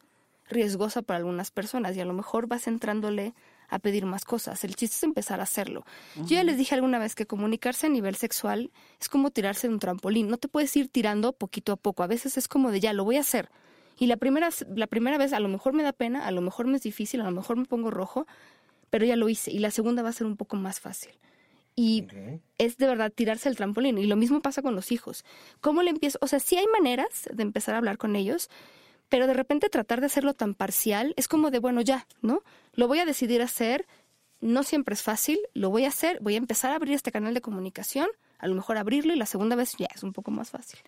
riesgosa para algunas personas y a lo mejor vas entrándole a pedir más cosas. El chiste es empezar a hacerlo. Yo ya les dije alguna vez que comunicarse a nivel sexual es como tirarse de un trampolín. No te puedes ir tirando poquito a poco. A veces es como de ya, lo voy a hacer. Y la primera, la primera vez a lo mejor me da pena, a lo mejor me es difícil, a lo mejor me pongo rojo, pero ya lo hice. Y la segunda va a ser un poco más fácil. Y es de verdad tirarse el trampolín. Y lo mismo pasa con los hijos. ¿Cómo le empiezo? O sea, sí hay maneras de empezar a hablar con ellos, pero de repente tratar de hacerlo tan parcial es como de, bueno, ya, ¿no? Lo voy a decidir hacer, no siempre es fácil, lo voy a hacer, voy a empezar a abrir este canal de comunicación, a lo mejor abrirlo y la segunda vez ya es un poco más fácil.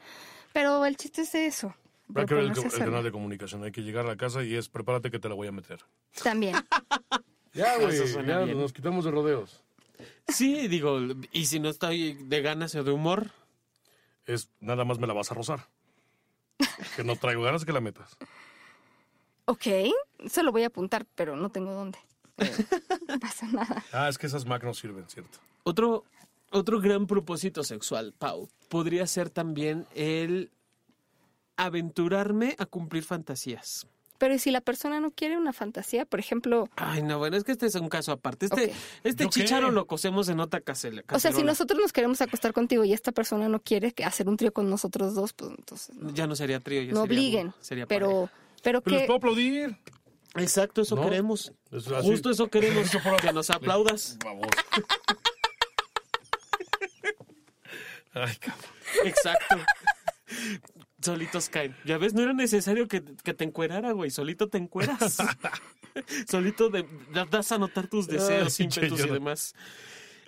Pero el chiste es de eso. Hay que ver el, canal de comunicación. Hay que llegar a la casa y es prepárate que te la voy a meter. También. <laughs> Ya, güey. Ya bien. nos quitamos de rodeos. Sí, digo, y si no estoy de ganas o de humor, Es nada más me la vas a rozar. Que no traigo ganas que la metas. ok, se lo voy a apuntar, pero no tengo dónde. Eh, no pasa nada. Ah, es que esas Mac no sirven, ¿cierto? Otro, otro gran propósito sexual, Pau, podría ser también el aventurarme a cumplir fantasías. Pero ¿y si la persona no quiere una fantasía? Por ejemplo, Ay, no, bueno, es que este es un caso aparte. Este, Ok. este chicharo lo cosemos en otra casela. o sea, si nosotros nos queremos acostar contigo y esta persona no quiere hacer un trío con nosotros dos, pues entonces no, Ya no sería trío, ya no sería- obliguen. sería pero, pero Pero les que puedo aplaudir. Exacto, eso ¿No? queremos. Es. Justo eso queremos, <laughs> que nos aplaudas. <laughs> Vamos. <laughs> Ay, cabrón. Exacto. Solitos caen. Ya ves, no era necesario que, que te encuerara, güey. Solito te encueras. <laughs> Solito de- das a notar tus deseos, Ay, ímpetus y demás.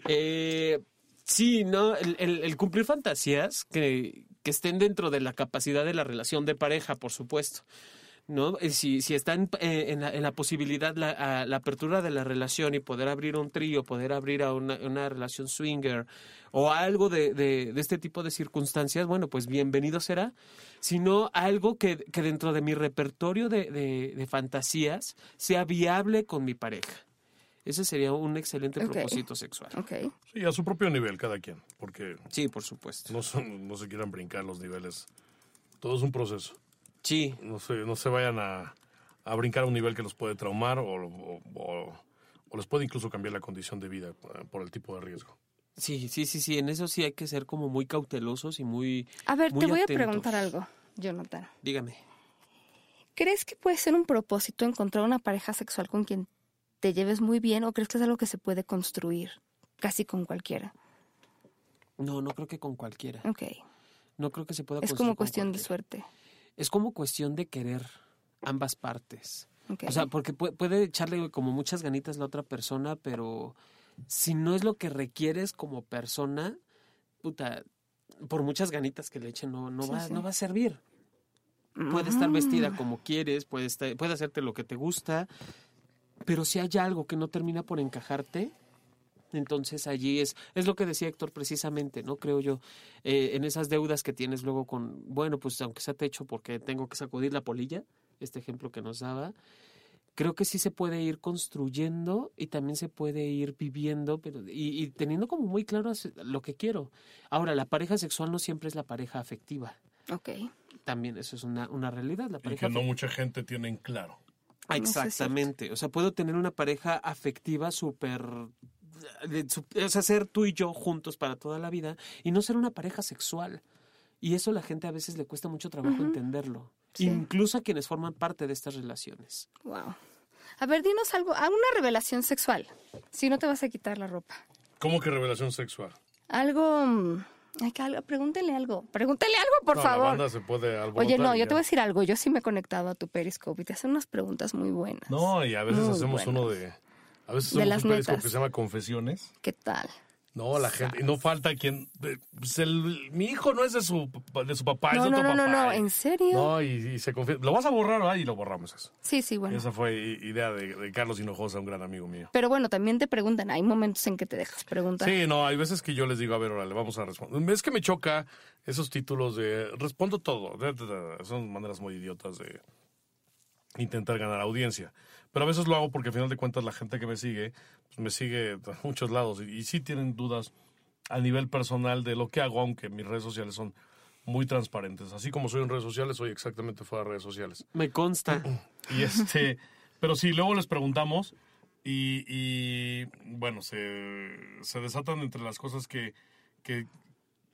Eh, sí, ¿no? El, el- el cumplir fantasías que, que estén dentro de la capacidad de la relación de pareja, por supuesto. ¿No? Eh, Si, si está en, eh, en la, en la posibilidad, la, a- la apertura de la relación y poder abrir un trío, poder abrir a una, una relación swinger o algo de, de- de este tipo de circunstancias, bueno, pues bienvenido será. Sino algo que, que dentro de mi repertorio de, de- de fantasías sea viable con mi pareja. Ese sería un excelente propósito sexual. Ok. Sí, a su propio nivel cada quien. Porque Sí, por supuesto. no, son, no se quieran brincar los niveles. Todo es un proceso. Sí, No se, no se vayan a, a brincar a un nivel que los puede traumar o, o- o- o les puede incluso cambiar la condición de vida eh, por el tipo de riesgo. sí, sí, sí, sí. En eso sí hay que ser como muy cautelosos y muy... A ver, Muy te voy a preguntar algo, Jonathan. Dígame. ¿Crees que puede ser un propósito encontrar una pareja sexual con quien te lleves muy bien o crees que es algo que se puede construir casi con cualquiera? No, no creo que con cualquiera. Ok. No creo que se pueda Es construir como con cuestión de suerte. Es como cuestión de querer ambas partes. O sea, porque puede, echarle como muchas ganitas la otra persona, pero si no es lo que requieres como persona, puta, por muchas ganitas que le echen, no, no, Sí, va, sí. no va a servir. Puede estar vestida Mm. como quieres, puede, estar- puede hacerte lo que te gusta, pero si hay algo que no termina por encajarte, entonces allí es, es lo que decía Héctor precisamente, ¿no? Creo yo, eh, en esas deudas que tienes luego con, bueno, pues aunque sea techo porque tengo que sacudir la polilla, este ejemplo que nos daba, creo que sí se puede ir construyendo y también se puede ir viviendo, pero y, y teniendo como muy claro lo que quiero. Ahora, la pareja sexual no siempre es la pareja afectiva. Ok. También eso es una, una realidad. La Y pareja que no mucha gente tiene en claro. Ah, No, Exactamente. O sea, puedo tener una pareja afectiva súper... de O sea, ser tú y yo juntos para toda la vida y no ser una pareja sexual. Y eso a la gente a veces le cuesta mucho trabajo entenderlo. Sí. Incluso a quienes forman parte de estas relaciones. Wow. A ver, dinos algo, a una revelación sexual. Si no te vas a quitar la ropa. ¿Cómo que revelación sexual? Algo. mm, ay, que algo- pregúntele algo. Pregúntele algo, por No, La favor. banda se puede alborotar Oye, no, yo ya. te voy a decir algo. Yo sí me he conectado a tu Periscope y te hacen unas preguntas muy buenas. No, y a veces Muy hacemos buenas. uno de... A veces De las un netas. que se llama Confesiones. ¿Qué tal? No, la gente, y no falta quien, pues el- mi hijo no es de su, de su papá, es No, de no, otro no, no, papá. no, ¿en serio? No, y, y se confía, lo vas a borrar, ¿verdad? Y lo borramos eso. Sí, sí, bueno. Esa fue idea de, de Carlos Hinojosa, un gran amigo mío. Pero bueno, también te preguntan, hay momentos en que te dejas preguntar. Sí, no, hay veces que yo les digo, a ver, órale, vamos a responder. Es que me choca esos títulos de respondo todo. Son maneras muy idiotas de intentar ganar audiencia. Pero a veces lo hago porque al final de cuentas la gente que me sigue, pues me sigue de muchos lados. Y, y sí tienen dudas a nivel personal de lo que hago, aunque mis redes sociales son muy transparentes. Así como soy en redes sociales, soy exactamente fuera de redes sociales. Me consta. Y este, pero sí, luego les preguntamos y, y, bueno, se, se desatan entre las cosas que, que,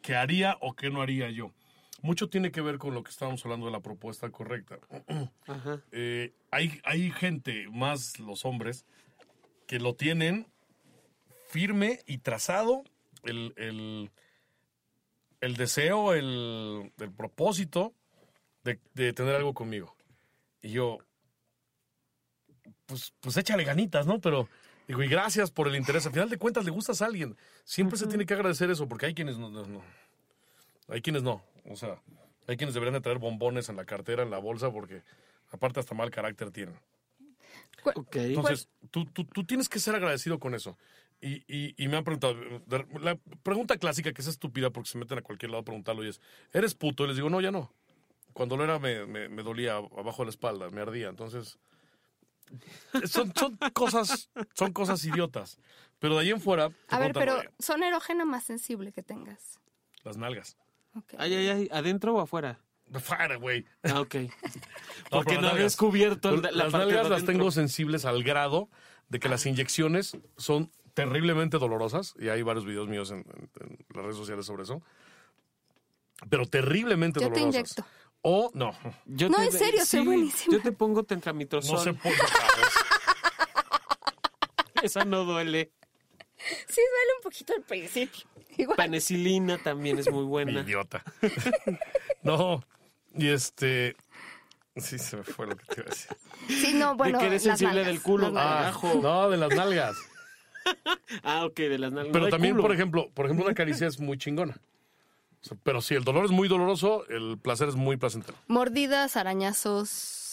que haría o que no haría yo. Mucho tiene que ver con lo que estábamos hablando de la propuesta correcta. <clears throat> Ajá. Eh, hay, hay gente, más los hombres, que lo tienen firme y trazado el, el, el deseo, el, el propósito de, de tener algo conmigo. Y yo, pues, pues échale ganitas, ¿no? Pero digo, y gracias por el interés. Al final de cuentas, le gustas a alguien. Siempre se tiene que agradecer eso, porque hay quienes no, no, no. Hay quienes no. O sea, hay quienes deberían de traer bombones en la cartera, en la bolsa, porque aparte hasta mal carácter tienen. Ok. Entonces, tú, tú, tú tienes que ser agradecido con eso. Y, y, y me han preguntado, la pregunta clásica que es estúpida porque se meten a cualquier lado a preguntarlo y es, ¿eres puto? Y les digo, no, ya no. Cuando lo era me, me, me dolía abajo de la espalda, me ardía. Entonces, son, son cosas son cosas idiotas. Pero de ahí en fuera, A ver, pero "Oye, son erógeno más sensible que tengas. las nalgas. Ok. Ay, ay, ay, ¿adentro o afuera? Fuera, güey. Ah, ok. <laughs> No, Porque no nalgas- descubierto el- la las parte de nalgas las tengo sensibles al grado de que las inyecciones son terriblemente dolorosas y hay varios videos míos en, en- en las redes sociales sobre eso. Pero terriblemente Yo te dolorosas. inyecto. O no, Yo No, te- en serio, soy buenísima. Yo te pongo tetramitrozol. no se puede. <laughs> Esa no duele. Sí, duele un poquito al principio. Igual. Penicilina también es muy buena. Idiota. <laughs> no, y este. Sí, se me fue lo que te iba a decir. Sí, no, bueno. que eres las sensible nalgas, del culo, las ah. Abajo. No, de las nalgas. <laughs> Ah, ok, de las nalgas. Pero No de también, culo. por ejemplo, por ejemplo, una caricia es muy chingona. Pero si el dolor es muy doloroso, el placer es muy placentero. Mordidas, arañazos.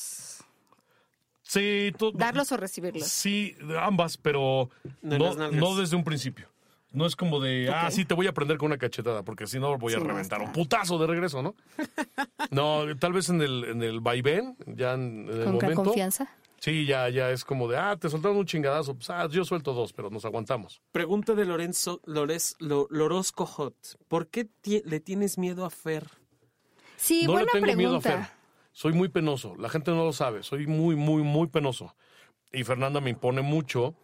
Sí, Darlos o recibirlos. Sí, ambas, pero De no, no desde un principio. No es como de, ah, sí, te voy a prender con una cachetada, porque si no voy a Sí, reventar un putazo de regreso, ¿no? <laughs> no, tal vez en el, en el vaivén, ya en, en el Con momento. confianza. Sí, ya, ya es como de, ah, te soltaron un chingadazo, pues, ah, yo suelto dos, pero nos aguantamos. Pregunta de Lorenzo Lores, Lo- Lorozco Hot. ¿Por qué ti- le tienes miedo a Fer? Sí, no le buena tengo miedo a pregunta. Fer. Soy muy penoso. La gente no lo sabe. Soy muy, muy, muy penoso. Y Fernanda me impone mucho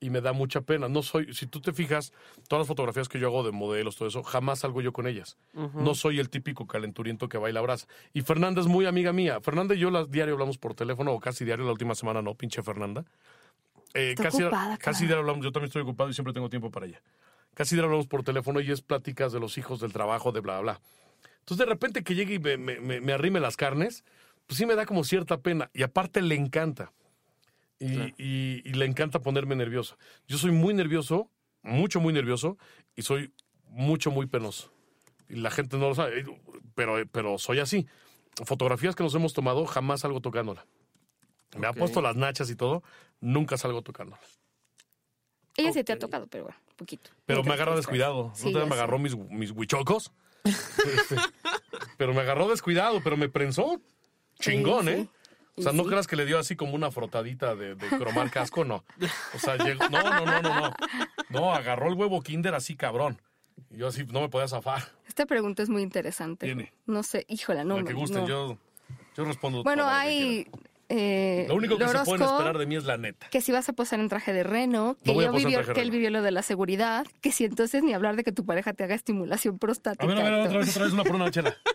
y me da mucha pena. No soy, si tú te fijas, todas las fotografías que yo hago de modelos, todo eso, jamás salgo yo con ellas. No soy el típico calenturiento que baila brasa. Y Fernanda es muy amiga mía. Fernanda y yo las diario hablamos por teléfono, o casi diario, la última semana no, pinche Fernanda. Eh, casi, ocupada, casi diario hablamos, yo también estoy ocupado y siempre tengo tiempo para ella. Casi diario hablamos por teléfono y es pláticas de los hijos, del trabajo, de bla, bla, bla. Entonces, de repente que llegue y me, me- me- me arrime las carnes, pues sí me da como cierta pena. Y aparte le encanta. Y, Claro. y- y le encanta ponerme nervioso. Yo soy muy nervioso, mucho, muy nervioso, y soy mucho, muy penoso. Y la gente no lo sabe, pero, pero soy así. Fotografías que nos hemos tomado, jamás salgo tocándola. Me ha puesto las nachas y todo, nunca salgo tocándola. Ella sí te ha tocado, pero bueno, poquito. Pero me agarra descuidado. Sí, ¿No te me agarró mis, mis huichocos? <laughs> Este, pero me agarró descuidado, pero me prensó chingón, ¿eh? O sea, no creas que le dio así como una frotadita de, de cromar casco, no. O sea, llegó, no, no, no, no, no. No, agarró el huevo kinder así cabrón. Y yo así no me podía zafar. Esta pregunta es muy interesante. Tiene. No sé, híjola, no. la que gusten, no. yo, yo respondo Bueno, hay. Eh, Lo único que se pueden esperar de mí es la neta. Que si vas a posar en traje de reno, que, yo vivió, que él vivió lo de la seguridad, que si entonces ni hablar de que tu pareja te haga estimulación prostática. A ver, a ver, otra vez, otra vez una por una chela. <laughs>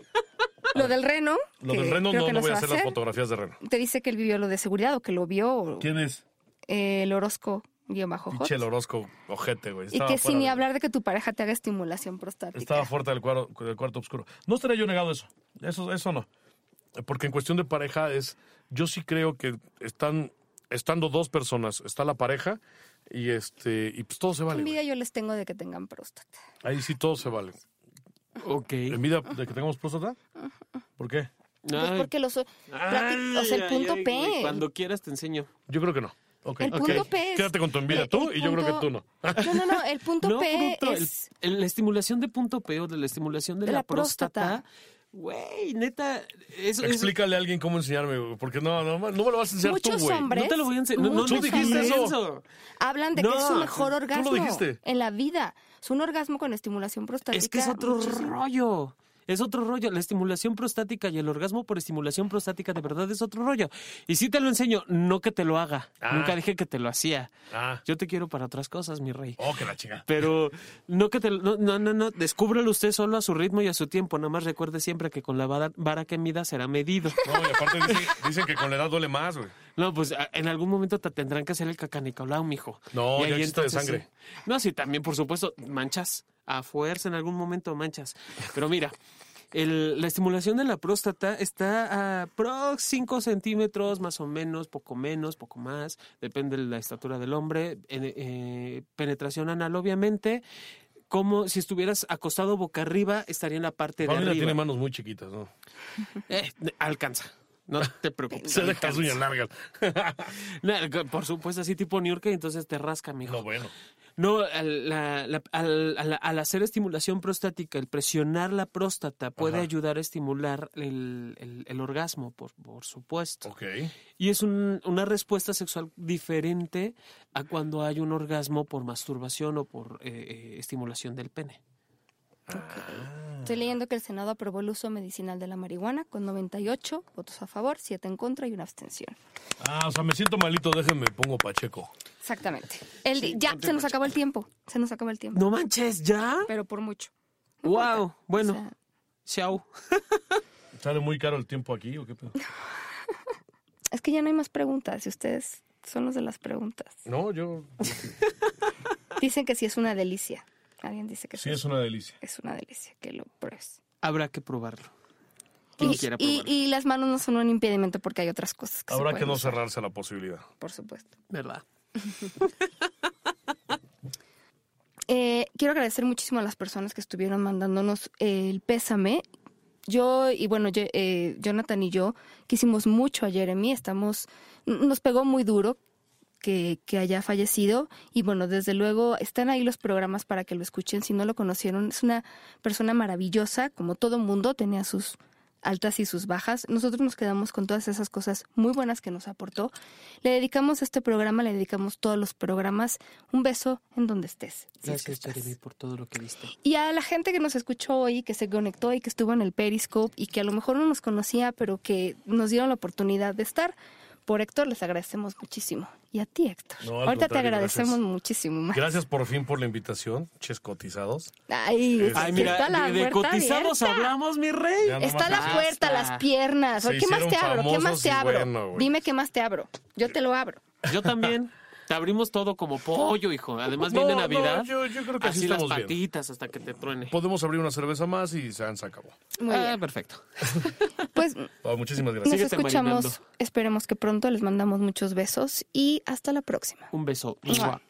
Lo del reno. Lo del reno no, no voy a hacer las fotografías de reno. Te dice que él vivió lo de seguridad o que lo vio ¿Quién es? eh, el Orozco guion bajo. Pinche el Orozco, ojete, güey. Y que sin ni hablar de que tu pareja te haga estimulación prostática. Estaba fuerte del cuarto, del cuarto oscuro. No estaría yo negado eso. Eso, eso no. Porque en cuestión de pareja es, yo sí creo que están, estando dos personas, está la pareja Y este, y pues todo se vale. Envidia yo les tengo de que tengan próstata. Ahí sí todo se vale. Ok. ¿Envidia de que tengamos próstata? ¿Por qué? Pues Ay. porque los... plati- o sea, el Ay, punto ay, P. güey, Cuando quieras te enseño. Yo creo que no. Ok. El ok. punto P es- Quédate con tu envidia el- tú el y yo creo que punto- tú no. No, no, no, el punto <laughs> No, P bruto, el- es... el- la estimulación de punto P o de la estimulación de, De la, la próstata. próstata. Güey, neta, eso, eso- Explícale a alguien cómo enseñarme, güey, porque no, no, no me lo vas a enseñar Muchos tú, güey. hombres- no te lo voy a enseñar. No, no, no dijiste eso. Hablan de que es su mejor tú lo orgasmo dijiste. en la vida. Es un orgasmo con estimulación prostática. Es que es otro muchísimo. rollo. Es otro rollo. La estimulación prostática y el orgasmo por estimulación prostática de verdad es otro rollo. Y sí te lo enseño, no que te lo haga. Ah. Nunca dije que te lo hacía. Ah, Yo te quiero para otras cosas, mi rey. oh, que la chingada. Pero no que te lo- no, no, no, no, descúbrelo usted solo a su ritmo y a su tiempo. Nada más recuerde siempre que con la vara, vara que mida será medido. <laughs> No, y aparte dicen, dicen que con la edad duele más, güey. No, pues en algún momento te tendrán que hacer el cacanicolao, mijo. No, Y ya ahí existe de sangre. sí. No, sí, también, por supuesto, manchas. A fuerza en algún momento manchas. Pero mira, el- la estimulación de la próstata está a prox 5 centímetros, más o menos, poco menos, poco más. Depende de la estatura del hombre. Eh, eh, penetración anal, obviamente. Como si estuvieras acostado boca arriba, estaría en la parte de arriba. tiene manos muy chiquitas, ¿no? Eh, alcanza. No te preocupes. <laughs> Se deja uñas largas. <laughs> No, por supuesto, así tipo New York, y entonces te rasca, mijo. No, bueno. No, al, la- la- al- al- al hacer estimulación prostática, el presionar la próstata puede Ajá. ayudar a estimular el, el- el orgasmo, por, por supuesto. Ok. Y es un- una respuesta sexual diferente a cuando hay un orgasmo por masturbación o por eh, eh, estimulación del pene. Estoy leyendo que el Senado aprobó el uso medicinal de la marihuana con 98 votos a favor, 7 en contra y una abstención. Ah, o sea, me siento malito, déjenme, pongo Pacheco. Exactamente. El, Sí, ya, se nos acabó el tiempo. Se nos acabó el tiempo. No manches, ¿ya? Pero por mucho. wow, bueno, O sea, chao. <laughs> ¿Sale muy caro el tiempo aquí o qué pedo? <laughs> es que ya no hay más preguntas y ustedes son los de las preguntas. No, yo... <laughs> Dicen que sí es una delicia. Alguien dice que Sí, sí, es una delicia. es una delicia, que lo pruebes. Habrá que probarlo. Y, las manos no son un impedimento porque hay otras cosas que se Habrá que no usar, cerrarse a la posibilidad. Por supuesto. ¿Verdad? <laughs> Eh, quiero agradecer muchísimo a las personas que estuvieron mandándonos el pésame. Yo y bueno, yo- eh, Jonathan y yo quisimos mucho a Jeremy, estamos, nos pegó muy duro que, que haya fallecido y bueno, desde luego están ahí los programas para que lo escuchen si no lo conocieron. Es una persona maravillosa, como todo mundo, tenía sus altas y sus bajas. Nosotros nos quedamos con todas esas cosas muy buenas que nos aportó. Le dedicamos este programa, le dedicamos todos los programas. Un beso en donde estés. Gracias. Jeremy, por todo lo que viste. Y a la gente que nos escuchó hoy, que se conectó y que estuvo en el Periscope y que a lo mejor no nos conocía, pero que nos dieron la oportunidad de estar, por Héctor les agradecemos muchísimo. Y a ti, Héctor. No, Ahorita te agradecemos gracias. muchísimo más. Gracias por fin por la invitación, ches cotizados. Ay, Ay, Ay, está mira, la de, cotizados abierta. hablamos, mi rey. Ya Está la puerta, las piernas. ¿Qué más te abro? ¿Qué más te abro? Dime qué más te abro. Yo te lo abro. Yo también. <laughs> Te abrimos todo como pollo, hijo. Además viene no, Navidad. yo- yo creo que así así las bien. patitas hasta que te truene. Podemos abrir una cerveza más y se, acabó. Muy ah, bien. perfecto. <laughs> Pues Oh, muchísimas nos gracias. Síguete escuchamos. marinando. Esperemos que pronto les mandamos muchos besos y hasta la próxima. Un beso. Mua. Mua.